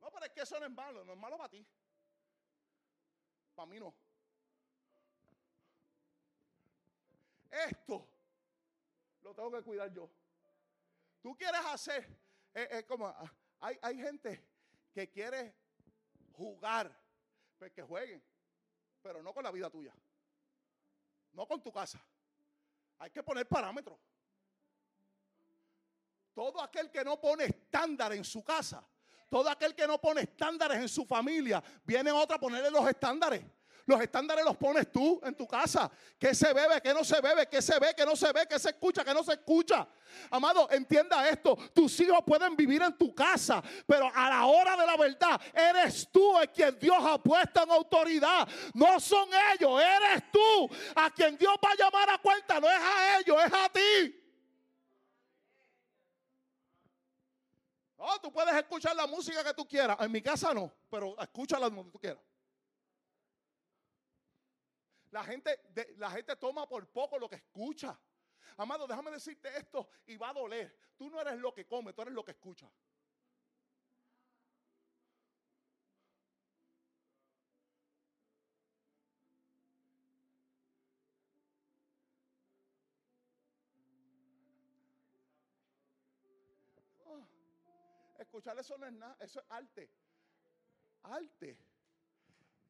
No, pero es que eso no es malo, no es malo para ti. Para mí no. Esto lo tengo que cuidar yo. Tú quieres hacer, es, como, ah, hay, hay gente que quiere jugar, pues que jueguen, pero no con la vida tuya no con tu casa. Hay que poner parámetros. Todo aquel que no pone estándar en su casa, todo aquel que no pone estándares en su familia, viene otra a ponerle los estándares. Los estándares los pones tú en tu casa. ¿Qué se bebe? ¿Qué no se bebe? ¿Qué se ve? ¿Qué no se ve? ¿Qué se escucha? ¿Qué no se escucha? Amado, entienda esto. Tus hijos pueden vivir en tu casa, pero a la hora de la verdad, eres tú el quien Dios ha puesto en autoridad. No son ellos, eres tú a quien Dios va a llamar a cuenta. No es a ellos, es a ti. Oh, tú puedes escuchar la música que tú quieras. En mi casa no, pero escúchala donde tú quieras. La gente, la gente toma por poco lo que escucha. Amado, déjame decirte esto y va a doler. Tú no eres lo que comes, tú eres lo que escuchas. Ah, escuchar eso no es nada, eso es arte. Arte.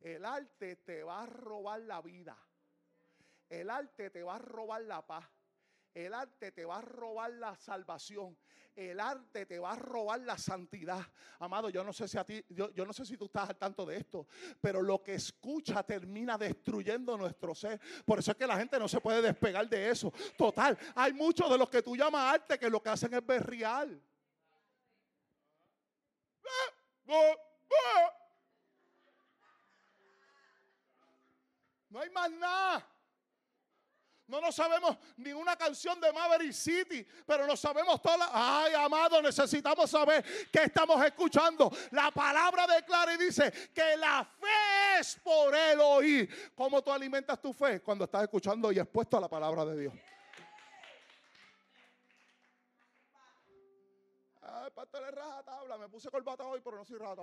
El arte te va a robar la vida. El arte te va a robar la paz. El arte te va a robar la salvación. El arte te va a robar la santidad. Amado, yo no sé si a ti, yo, no sé si tú estás al tanto de esto, pero lo que escucha termina destruyendo nuestro ser. Por eso es que la gente no se puede despegar de eso. Total, hay muchos de los que tú llamas arte que lo que hacen es berrial. No hay más nada. No nos sabemos ni una canción de Maverick City, pero nos sabemos todas. Ay, amado, necesitamos saber qué estamos escuchando. La palabra declara y dice que la fe es por el oír. ¿Cómo tú alimentas tu fe? Cuando estás escuchando y expuesto a la palabra de Dios. Ay, pastor es raja tabla. Me puse corbata hoy, pero no soy raja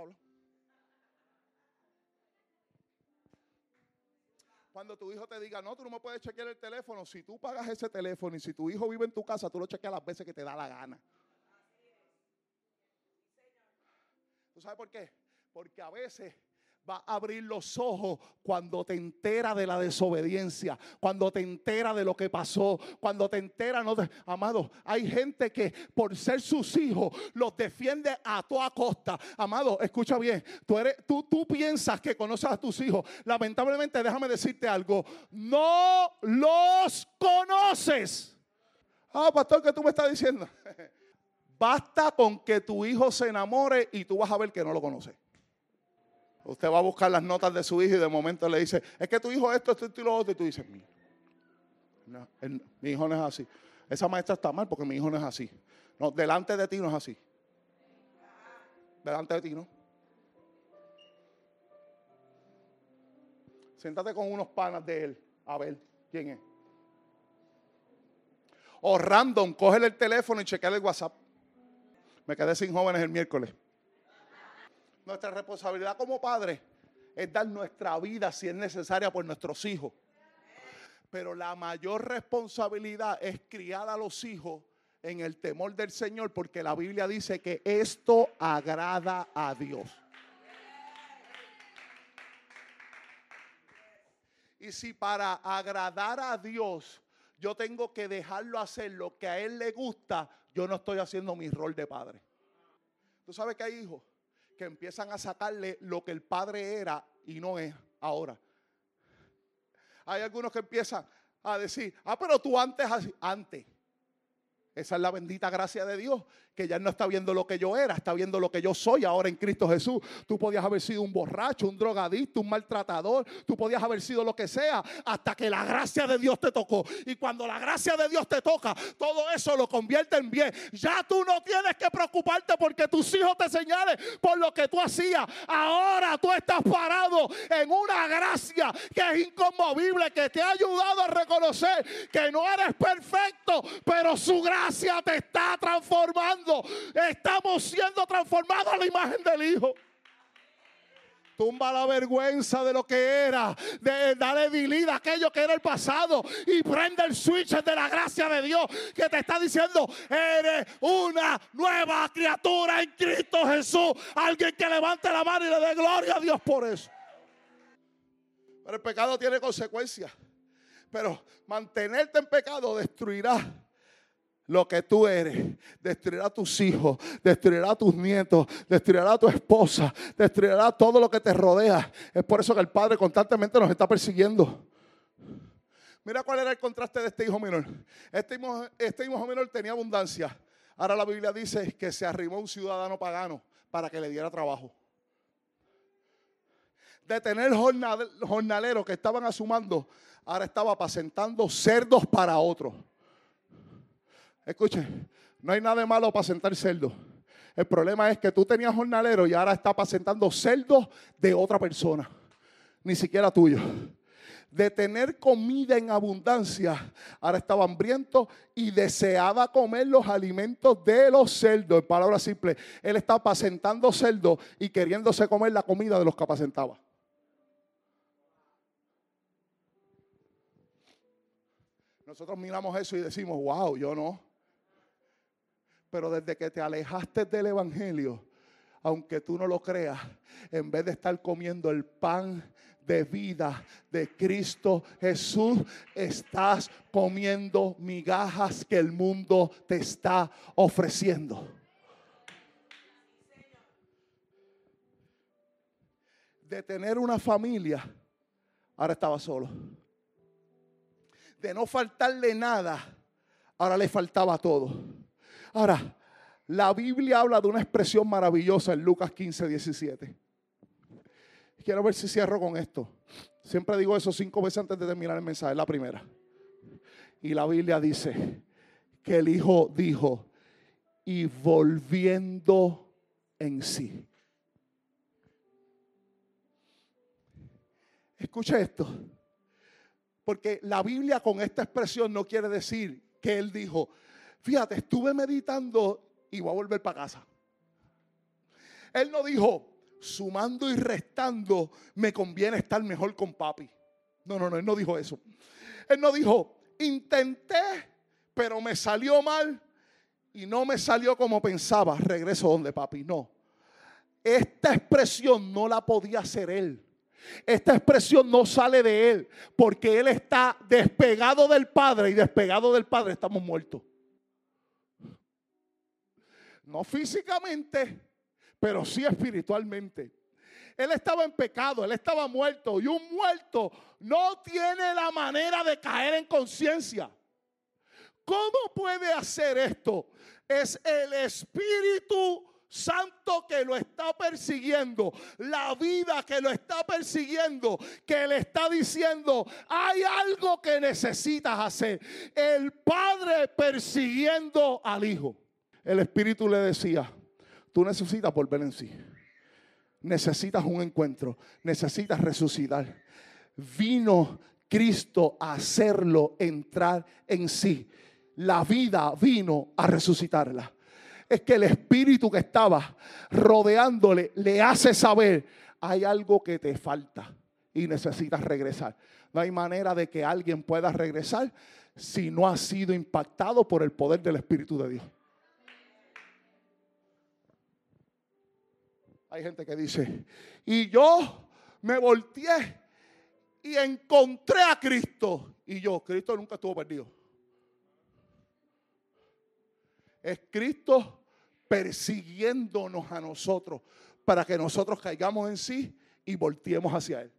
Cuando tu hijo te diga, no, tú no me puedes chequear el teléfono, si tú pagas ese teléfono y si tu hijo vive en tu casa, tú lo chequeas las veces que te da la gana. ¿Tú sabes por qué? Porque a veces va a abrir los ojos cuando te entera de la desobediencia, cuando te entera de lo que pasó, cuando te entera, no amado, hay gente que por ser sus hijos los defiende a toda costa. Amado, escucha bien, tú, eres, tú, tú piensas que conoces a tus hijos. Lamentablemente, déjame decirte algo, no los conoces. Ah, pastor, ¿qué tú me estás diciendo? Basta con que tu hijo se enamore y tú vas a ver que no lo conoces. Usted va a buscar las notas de su hijo y de momento le dice, es que tu hijo esto, esto y lo otro. Y tú dices, mi, mi hijo no es así. Esa maestra está mal porque mi hijo no es así. No, delante de ti no es así. Delante de ti no. Siéntate con unos panas de él. A ver quién es. O random, cógele el teléfono y chequeale el WhatsApp. Me quedé sin jóvenes el miércoles. Nuestra responsabilidad como padres es dar nuestra vida si es necesaria por nuestros hijos. Pero la mayor responsabilidad es criar a los hijos en el temor del Señor, porque la Biblia dice que esto agrada a Dios. Y si para agradar a Dios yo tengo que dejarlo hacer lo que a Él le gusta, yo no estoy haciendo mi rol de padre. ¿Tú sabes que hay hijos que empiezan a sacarle lo que el padre era y no es ahora. Hay algunos que empiezan a decir, ah, pero tú antes antes. Esa es la bendita gracia de Dios, que ya no está viendo lo que yo era, está viendo lo que yo soy ahora en Cristo Jesús. Tú podías haber sido un borracho, un drogadicto, un maltratador, tú podías haber sido lo que sea, hasta que la gracia de Dios te tocó. Y cuando la gracia de Dios te toca, todo eso lo convierte en bien. Ya tú no tienes que preocuparte porque tus hijos te señalen por lo que tú hacías. Ahora tú estás parado en una gracia que es inconmovible, que te ha ayudado a reconocer que no eres perfecto, pero su gracia te está transformando. Estamos siendo transformados a la imagen del Hijo. Tumba la vergüenza de lo que era, de la debilidad, aquello que era el pasado, y prende el switch de la gracia de Dios que te está diciendo: eres una nueva criatura en Cristo Jesús. Alguien que levante la mano y le dé gloria a Dios por eso. Pero el pecado tiene consecuencias. Pero mantenerte en pecado destruirá lo que tú eres, destruirá a tus hijos, destruirá a tus nietos, destruirá a tu esposa, destruirá todo lo que te rodea. Es por eso que el Padre constantemente nos está persiguiendo. Mira cuál era el contraste de este hijo menor. Este hijo, este menor tenía abundancia. Ahora la Biblia dice que se arrimó un ciudadano pagano para que le diera trabajo. De tener jornaleros que estaban asumando, ahora estaba apacentando cerdos para otros. Escuche, no hay nada de malo para sentar cerdos. El problema es que tú tenías jornalero y ahora está apacentando cerdos de otra persona, ni siquiera tuyo. De tener comida en abundancia, ahora estaba hambriento y deseaba comer los alimentos de los cerdos. En palabras simples, él está apacentando cerdos y queriéndose comer la comida de los que apacentaba. Nosotros miramos eso y decimos, wow, yo no. Pero desde que te alejaste del Evangelio, aunque tú no lo creas, en vez de estar comiendo el pan de vida de Cristo Jesús, estás comiendo migajas que el mundo te está ofreciendo. De tener una familia, ahora estaba solo. De no faltarle nada, ahora le faltaba todo. Ahora, la Biblia habla de una expresión maravillosa en Lucas 15, 17. Quiero ver si cierro con esto. Siempre digo eso cinco veces antes de terminar el mensaje, la primera. Y la Biblia dice que el Hijo dijo, y volviendo en sí. Escucha esto. Porque la Biblia con esta expresión no quiere decir que Él dijo, Fíjate, estuve meditando y voy a volver para casa. Él no dijo, sumando y restando, me conviene estar mejor con papi. No, no, no, él no dijo eso. Él no dijo, intenté, pero me salió mal y no me salió como pensaba, regreso donde papi. No. Esta expresión no la podía hacer él. Esta expresión no sale de él porque él está despegado del Padre y despegado del Padre estamos muertos. No físicamente, pero sí espiritualmente. Él estaba en pecado, él estaba muerto y un muerto no tiene la manera de caer en conciencia. ¿Cómo puede hacer esto? Es el Espíritu Santo que lo está persiguiendo, la vida que lo está persiguiendo, que le está diciendo, hay algo que necesitas hacer. El Padre persiguiendo al Hijo el Espíritu le decía, tú necesitas volver en sí. Necesitas un encuentro, necesitas resucitar. Vino Cristo a hacerlo entrar en sí. La vida vino a resucitarla. Es que el espíritu que estaba rodeándole le hace saber, hay algo que te falta y necesitas regresar. No hay manera de que alguien pueda regresar si no ha sido impactado por el poder del Espíritu de Dios. Hay gente que dice, y yo me volteé y encontré a Cristo. Y yo, Cristo nunca estuvo perdido. Es Cristo persiguiéndonos a nosotros para que nosotros caigamos en sí y volteemos hacia Él.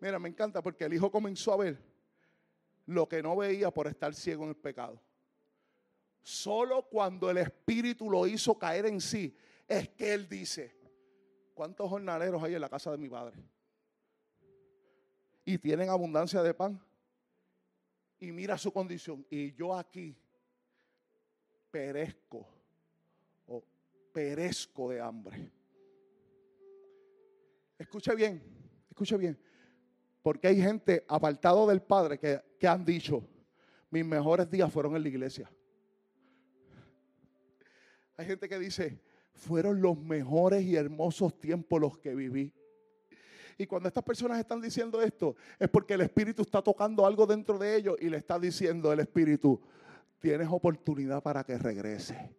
Mira, me encanta porque el Hijo comenzó a ver lo que no veía por estar ciego en el pecado. Solo cuando el Espíritu lo hizo caer en sí, es que Él dice, ¿cuántos jornaleros hay en la casa de mi padre? Y tienen abundancia de pan. Y mira su condición. Y yo aquí perezco o perezco de hambre. Escuche bien, escuche bien. Porque hay gente apartado del Padre que, que han dicho, mis mejores días fueron en la iglesia. Hay gente que dice, fueron los mejores y hermosos tiempos los que viví. Y cuando estas personas están diciendo esto, es porque el Espíritu está tocando algo dentro de ellos y le está diciendo el Espíritu, tienes oportunidad para que regrese.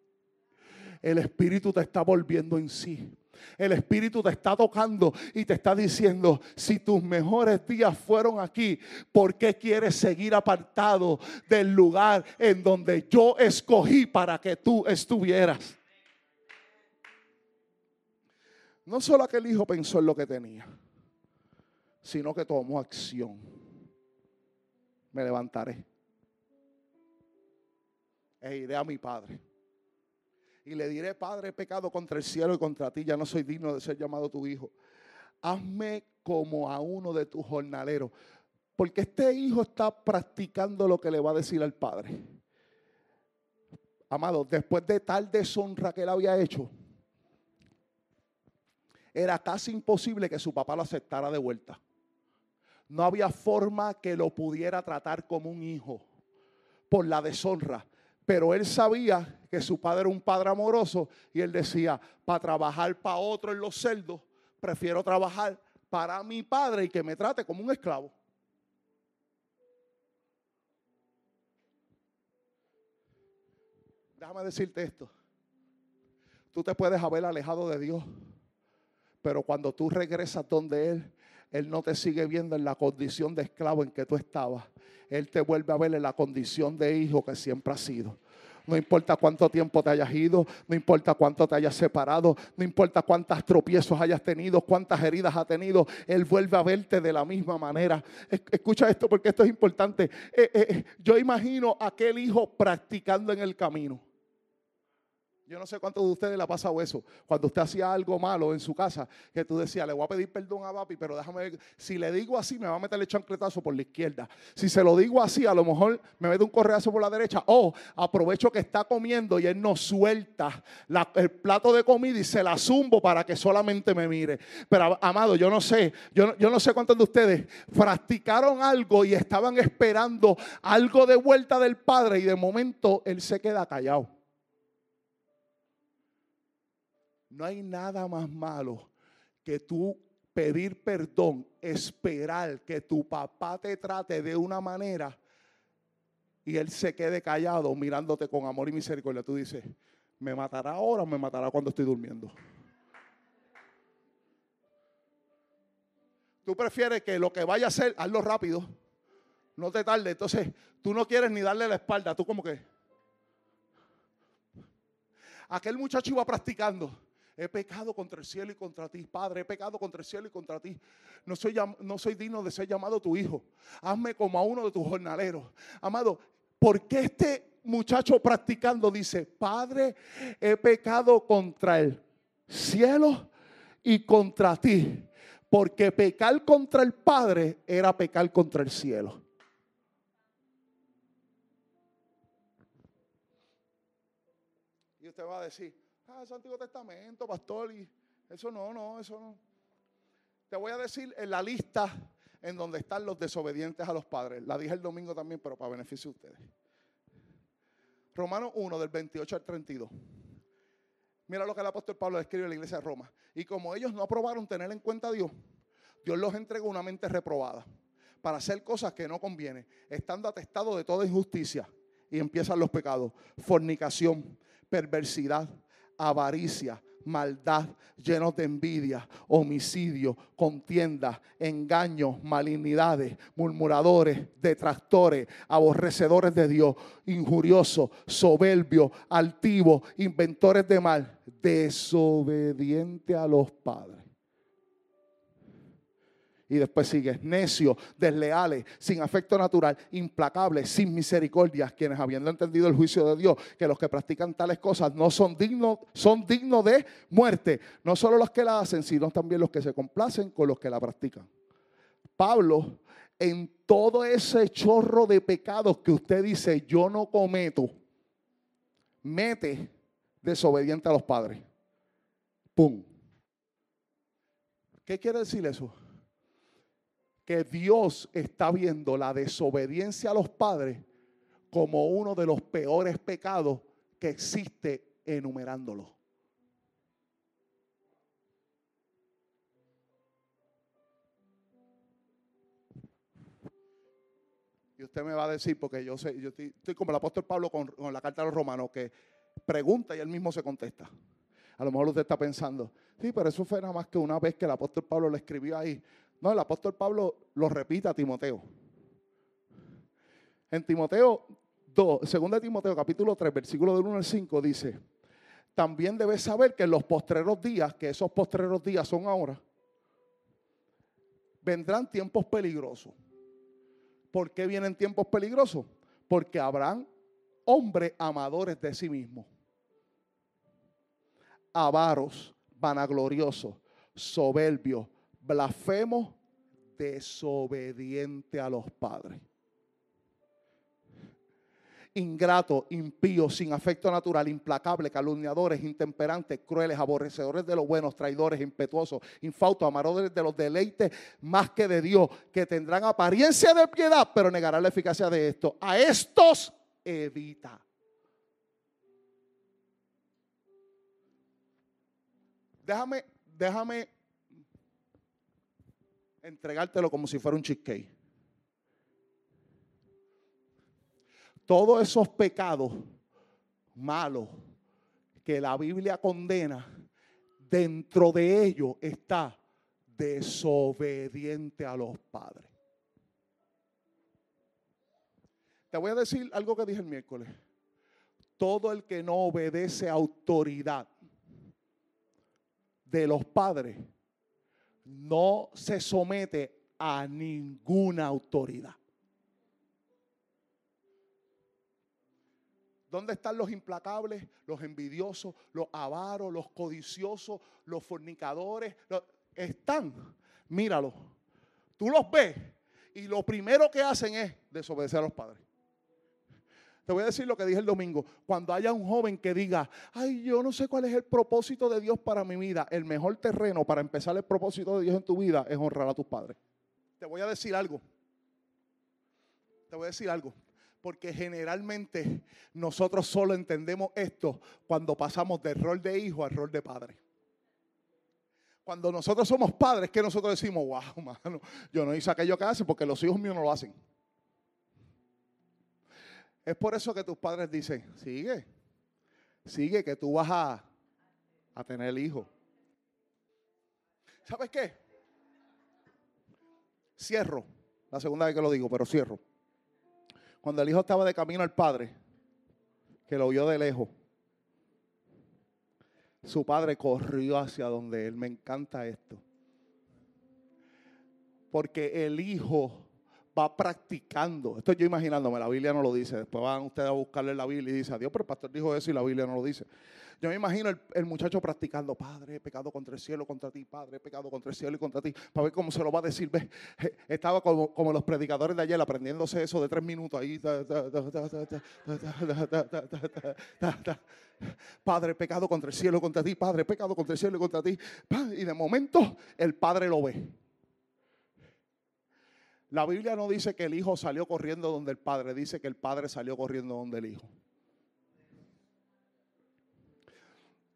El Espíritu te está volviendo en sí. El Espíritu te está tocando y te está diciendo, si tus mejores días fueron aquí, ¿por qué quieres seguir apartado del lugar en donde yo escogí para que tú estuvieras? No solo aquel hijo pensó en lo que tenía, sino que tomó acción. Me levantaré e iré a mi padre. Y le diré, Padre, he pecado contra el cielo y contra ti, ya no soy digno de ser llamado tu hijo. Hazme como a uno de tus jornaleros. Porque este hijo está practicando lo que le va a decir al padre. Amado, después de tal deshonra que él había hecho, era casi imposible que su papá lo aceptara de vuelta. No había forma que lo pudiera tratar como un hijo por la deshonra. Pero él sabía que su padre era un padre amoroso y él decía, para trabajar para otro en los cerdos, prefiero trabajar para mi padre y que me trate como un esclavo. Déjame decirte esto. Tú te puedes haber alejado de Dios, pero cuando tú regresas donde Él, Él no te sigue viendo en la condición de esclavo en que tú estabas. Él te vuelve a ver en la condición de hijo que siempre ha sido. No importa cuánto tiempo te hayas ido, no importa cuánto te hayas separado, no importa cuántas tropiezos hayas tenido, cuántas heridas has tenido, Él vuelve a verte de la misma manera. Escucha esto porque esto es importante. Eh, eh, yo imagino a aquel hijo practicando en el camino. Yo no sé cuántos de ustedes le ha pasado eso. Cuando usted hacía algo malo en su casa, que tú decías, le voy a pedir perdón a papi, pero déjame ver. Si le digo así, me va a meter el chancletazo por la izquierda. Si se lo digo así, a lo mejor me mete un correazo por la derecha. O aprovecho que está comiendo y él no suelta el plato de comida y se la zumbo para que solamente me mire. Pero amado, yo no sé, yo, yo no sé cuántos de ustedes practicaron algo y estaban esperando algo de vuelta del padre y de momento él se queda callado. No hay nada más malo que tú pedir perdón, esperar que tu papá te trate de una manera y él se quede callado mirándote con amor y misericordia. Tú dices, ¿me matará ahora o me matará cuando estoy durmiendo? Tú prefieres que lo que vaya a hacer, hazlo rápido. No te tarde. Entonces, tú no quieres ni darle la espalda. Tú como que... Aquel muchacho iba practicando. He pecado contra el cielo y contra ti, Padre. He pecado contra el cielo y contra ti. No soy, no soy digno de ser llamado tu hijo. Hazme como a uno de tus jornaleros. Amado, ¿por qué este muchacho practicando dice, Padre, he pecado contra el cielo y contra ti? Porque pecar contra el Padre era pecar contra el cielo. Y usted va a decir, ah, es Antiguo Testamento, pastor, y eso no, no, eso no. Te voy a decir en la lista en donde están los desobedientes a los padres. La dije el domingo también, pero para beneficio de ustedes. Romanos 1, del 28 al 32. Mira lo que el apóstol Pablo escribe en la iglesia de Roma. Y como ellos no aprobaron tener en cuenta a Dios, Dios los entregó una mente reprobada para hacer cosas que no convienen, estando atestados de toda injusticia. Y empiezan los pecados: fornicación, perversidad, avaricia, maldad, llenos de envidia, homicidio, contienda, engaños, malignidades, murmuradores, detractores, aborrecedores de Dios, injuriosos, soberbios, altivos, inventores de mal, desobediente a los padres y después sigue, necios, desleales, sin afecto natural, implacables, sin misericordia, quienes habiendo entendido el juicio de Dios, que los que practican tales cosas no son dignos, son dignos de muerte. No solo los que la hacen, sino también los que se complacen con los que la practican. Pablo, en todo ese chorro de pecados que usted dice, yo no cometo, mete desobediente a los padres. ¡Pum! ¿Qué quiere decir eso? Que Dios está viendo la desobediencia a los padres como uno de los peores pecados que existe enumerándolo. Y usted me va a decir, porque yo sé, yo estoy, como el apóstol Pablo con, con la carta a los romanos, que pregunta y él mismo se contesta. A lo mejor usted está pensando, sí, pero eso fue nada más que una vez que el apóstol Pablo le escribió ahí. No, el apóstol Pablo lo repite a Timoteo. En Timoteo 2, 2 Timoteo capítulo 3, versículo del 1 al 5 dice, también debes saber que en los postreros días, que esos postreros días son ahora, vendrán tiempos peligrosos. ¿Por qué vienen tiempos peligrosos? Porque habrán hombres amadores de sí mismos, avaros, vanagloriosos, soberbios, blasfemos, desobedientes a los padres ingrato, impío, sin afecto natural, implacable, calumniadores, intemperantes, crueles, aborrecedores de los buenos, traidores, impetuosos, infautos, amadores de los deleites más que de Dios, que tendrán apariencia de piedad, pero negarán la eficacia de esto. A estos evita. Déjame, déjame entregártelo como si fuera un cheesecake. todos esos pecados malos que la Biblia condena, dentro de ellos está desobediente a los padres. Te voy a decir algo que dije el miércoles. Todo el que no obedece a autoridad de los padres no se somete a ninguna autoridad. ¿Dónde están los implacables, los envidiosos, los avaros, los codiciosos, los fornicadores? están, míralo. Tú los ves y lo primero que hacen es desobedecer a los padres. Te voy a decir lo que dije el domingo. Cuando haya un joven que diga, ay, yo no sé cuál es el propósito de Dios para mi vida, el mejor terreno para empezar el propósito de Dios en tu vida es honrar a tus padres. Te voy a decir algo. Te voy a decir algo porque generalmente nosotros solo entendemos esto cuando pasamos del rol de hijo al rol de padre. Cuando nosotros somos padres, que nosotros decimos, wow, mano, yo no hice aquello que hace porque los hijos míos no lo hacen. Es por eso que tus padres dicen, sigue, sigue, que tú vas a, a tener hijo. ¿Sabes qué? Cierro, la segunda vez que lo digo, pero cierro. Cuando el hijo estaba de camino al padre, que lo vio de lejos, su padre corrió hacia donde él. Me encanta esto. Porque el hijo va practicando. Esto yo imaginándome, la Biblia no lo dice. Después van ustedes a buscarle la Biblia y dice, adiós, pero el pastor dijo eso y la Biblia no lo dice. Yo me imagino el, muchacho practicando, Padre, he pecado contra el cielo, contra ti, Padre, he pecado contra el cielo y contra ti, para ver cómo se lo va a decir. Estaba como, como los predicadores de ayer aprendiéndose eso de tres minutos ahí. Padre, pecado contra el cielo, contra ti, Padre, pecado contra el cielo y contra ti. Y de momento el Padre lo ve. La Biblia no dice que el hijo salió corriendo donde el padre, dice que el padre salió corriendo donde el hijo.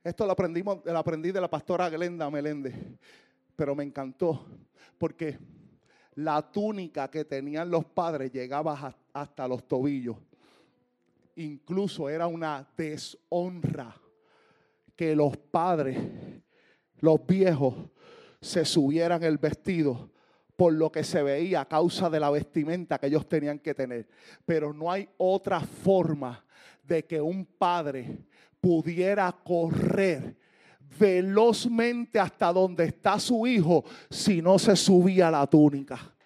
Esto lo, aprendimos, lo aprendí de la pastora Glenda Meléndez, pero me encantó porque la túnica que tenían los padres llegaba hasta los tobillos. Incluso era una deshonra que los padres, los viejos, se subieran el vestido por lo que se veía a causa de la vestimenta que ellos tenían que tener. Pero no hay otra forma de que un padre pudiera correr velozmente hasta donde está su hijo si no se subía la túnica.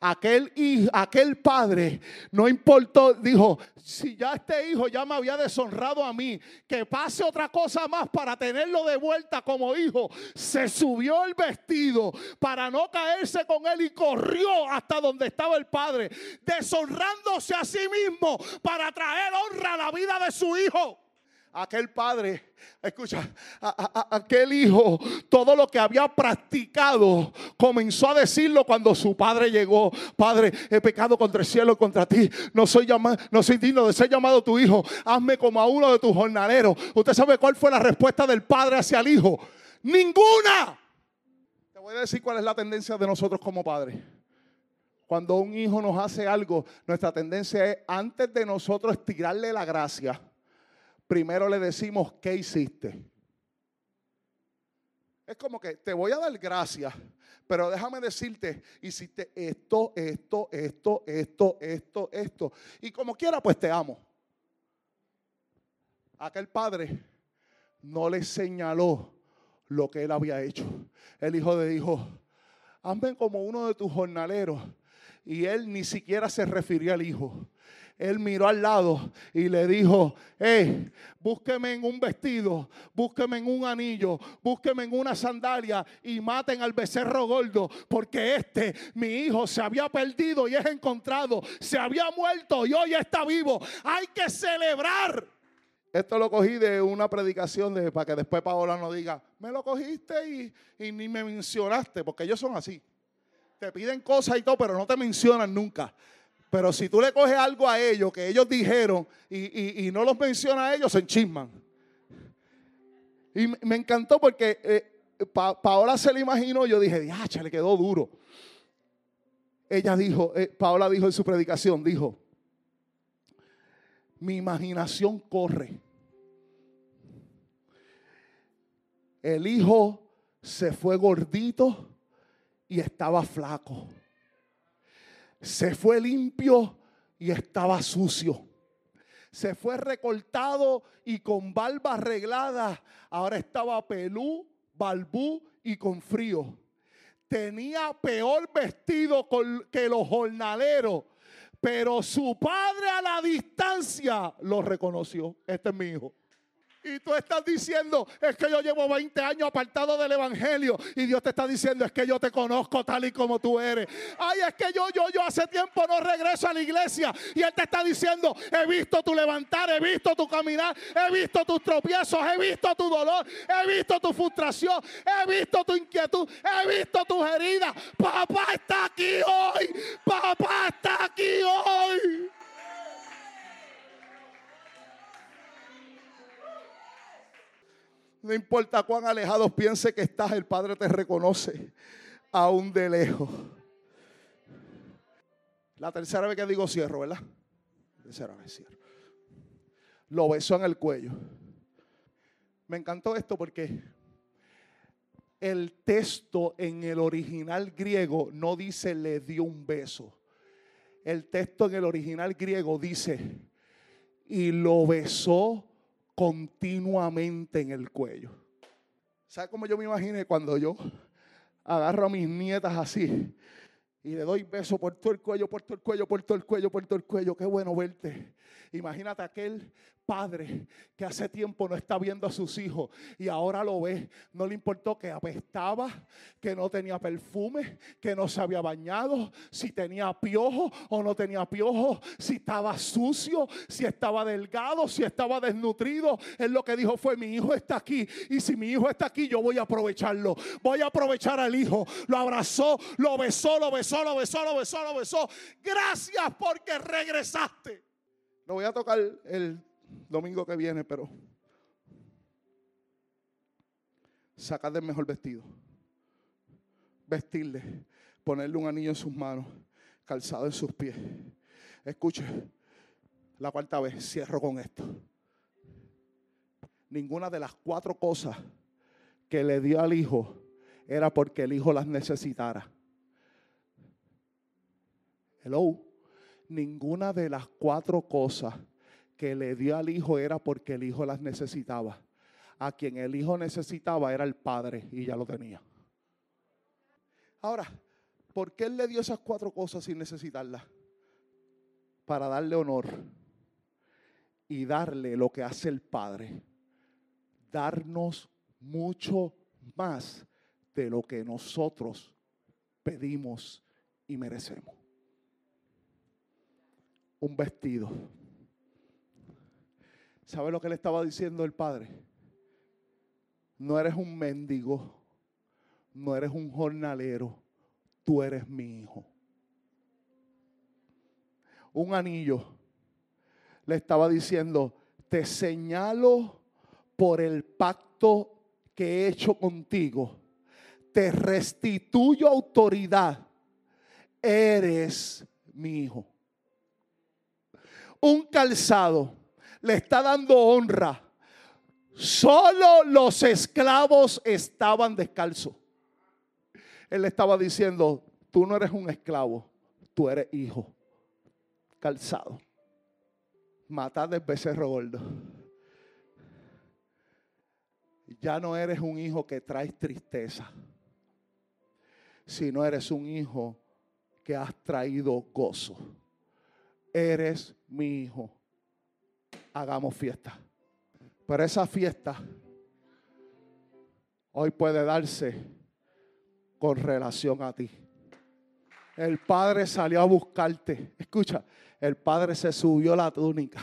Aquel, hijo, aquel padre no importó, dijo, si ya este hijo ya me había deshonrado a mí, que pase otra cosa más para tenerlo de vuelta como hijo. Se subió el vestido para no caerse con él y corrió hasta donde estaba el padre, deshonrándose a sí mismo para traer honra a la vida de su hijo aquel padre, escucha, aquel hijo, todo lo que había practicado, comenzó a decirlo cuando su padre llegó. Padre, he pecado contra el cielo y contra ti. No soy, llamado, no soy digno de ser llamado tu hijo. Hazme como a uno de tus jornaleros. ¿Usted sabe cuál fue la respuesta del padre hacia el hijo? Ninguna. Te voy a decir cuál es la tendencia de nosotros como padres. Cuando un hijo nos hace algo, nuestra tendencia es antes de nosotros tirarle la gracia primero le decimos, ¿qué hiciste? Es como que te voy a dar gracias, pero déjame decirte, hiciste esto, esto, esto, esto, esto, esto. Y como quiera, pues te amo. Aquel padre no le señaló lo que él había hecho. El hijo le dijo, hazme como uno de tus jornaleros. Y él ni siquiera se refirió al hijo él miró al lado y le dijo, hey, búsqueme en un vestido, búsqueme en un anillo, búsqueme en una sandalia y maten al becerro gordo, porque este, mi hijo, se había perdido y es encontrado, se había muerto y hoy está vivo. Hay que celebrar. Esto lo cogí de una predicación de, para que después Paola no diga, me lo cogiste y, y ni me mencionaste, porque ellos son así. Te piden cosas y todo, pero no te mencionan nunca. Pero si tú le coges algo a ellos que ellos dijeron y, no los menciona a ellos, se enchisman. Y me encantó porque eh, Paola se lo imaginó. Yo dije, diacha, le quedó duro. Ella dijo, eh, Paola dijo en su predicación, dijo, mi imaginación corre. El hijo se fue gordito y estaba flaco se fue limpio y estaba sucio. Se fue recortado y con barba arreglada. Ahora estaba pelú, balbú y con frío. Tenía peor vestido que los jornaleros. Pero su padre a la distancia lo reconoció. Este es mi hijo. Y tú estás diciendo, es que yo llevo 20 años apartado del Evangelio. Y Dios te está diciendo, es que yo te conozco tal y como tú eres. Ay, es que yo, yo, yo hace tiempo no regreso a la iglesia. Y Él te está diciendo, he visto tu levantar, he visto tu caminar, he visto tus tropiezos, he visto tu dolor, he visto tu frustración, he visto tu inquietud, he visto tus heridas. Papá está aquí hoy. Papá está aquí hoy. No importa cuán alejados piense que estás, el Padre te reconoce aún de lejos. La tercera vez que digo cierro, ¿verdad? tercera vez cierro. Lo besó en el cuello. Me encantó esto porque el texto en el original griego no dice le dio un beso. El texto en el original griego dice y lo besó continuamente en el cuello. ¿Sabe cómo yo me imaginé cuando yo agarro a mis nietas así y le doy beso por todo el cuello, por todo el cuello, por todo el cuello, por todo el cuello? Qué bueno verte. Imagínate aquel padre que hace tiempo no está viendo a sus hijos y ahora lo ve. No le importó que apestaba, que no tenía perfume, que no se había bañado, si tenía piojo o no tenía piojo, si estaba sucio, si estaba delgado, si estaba desnutrido. Él lo que dijo fue, mi hijo está aquí y si mi hijo está aquí yo voy a aprovecharlo. Voy a aprovechar al hijo. Lo abrazó, lo besó, lo besó, lo besó, lo besó, lo besó. Gracias porque regresaste. Lo voy a tocar el domingo que viene, pero sacar el mejor vestido, vestirle, ponerle un anillo en sus manos, calzado en sus pies. Escuche, la cuarta vez cierro con esto. Ninguna de las cuatro cosas que le dio al hijo era porque el hijo las necesitara. Ninguna de las cuatro cosas que le dio al hijo era porque el hijo las necesitaba. A quien el hijo necesitaba era el padre y ya lo tenía. Ahora, ¿por qué él le dio esas cuatro cosas sin necesitarlas? Para darle honor y darle lo que hace el padre. Darnos mucho más de lo que nosotros pedimos y merecemos. Un vestido ¿Sabe lo que le estaba diciendo el padre? No eres un mendigo, no eres un jornalero, tú eres mi hijo. Un anillo le estaba diciendo, te señalo por el pacto que he hecho contigo, te restituyo autoridad, eres mi hijo. Un calzado le está dando honra. Solo los esclavos estaban descalzos. Él estaba diciendo, tú no eres un esclavo, tú eres hijo, calzado. Matad el becerro gordo. Ya no eres un hijo que traes tristeza, sino eres un hijo que has traído gozo. Eres mi hijo. Hagamos fiesta. Pero esa fiesta hoy puede darse con relación a ti. El Padre salió a buscarte. Escucha, el Padre se subió la túnica.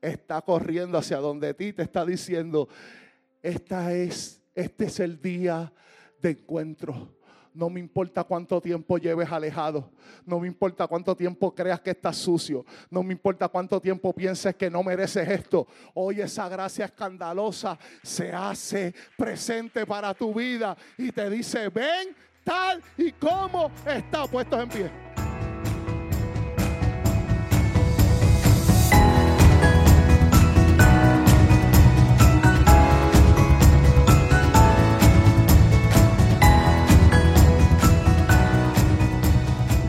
Está corriendo hacia donde ti te está diciendo, esta es, este es el día de encuentro. No me importa cuánto tiempo lleves alejado. No me importa cuánto tiempo creas que estás sucio. No me importa cuánto tiempo pienses que no mereces esto. Hoy esa gracia escandalosa se hace presente para tu vida y te dice, ven tal y como está puesto en pie.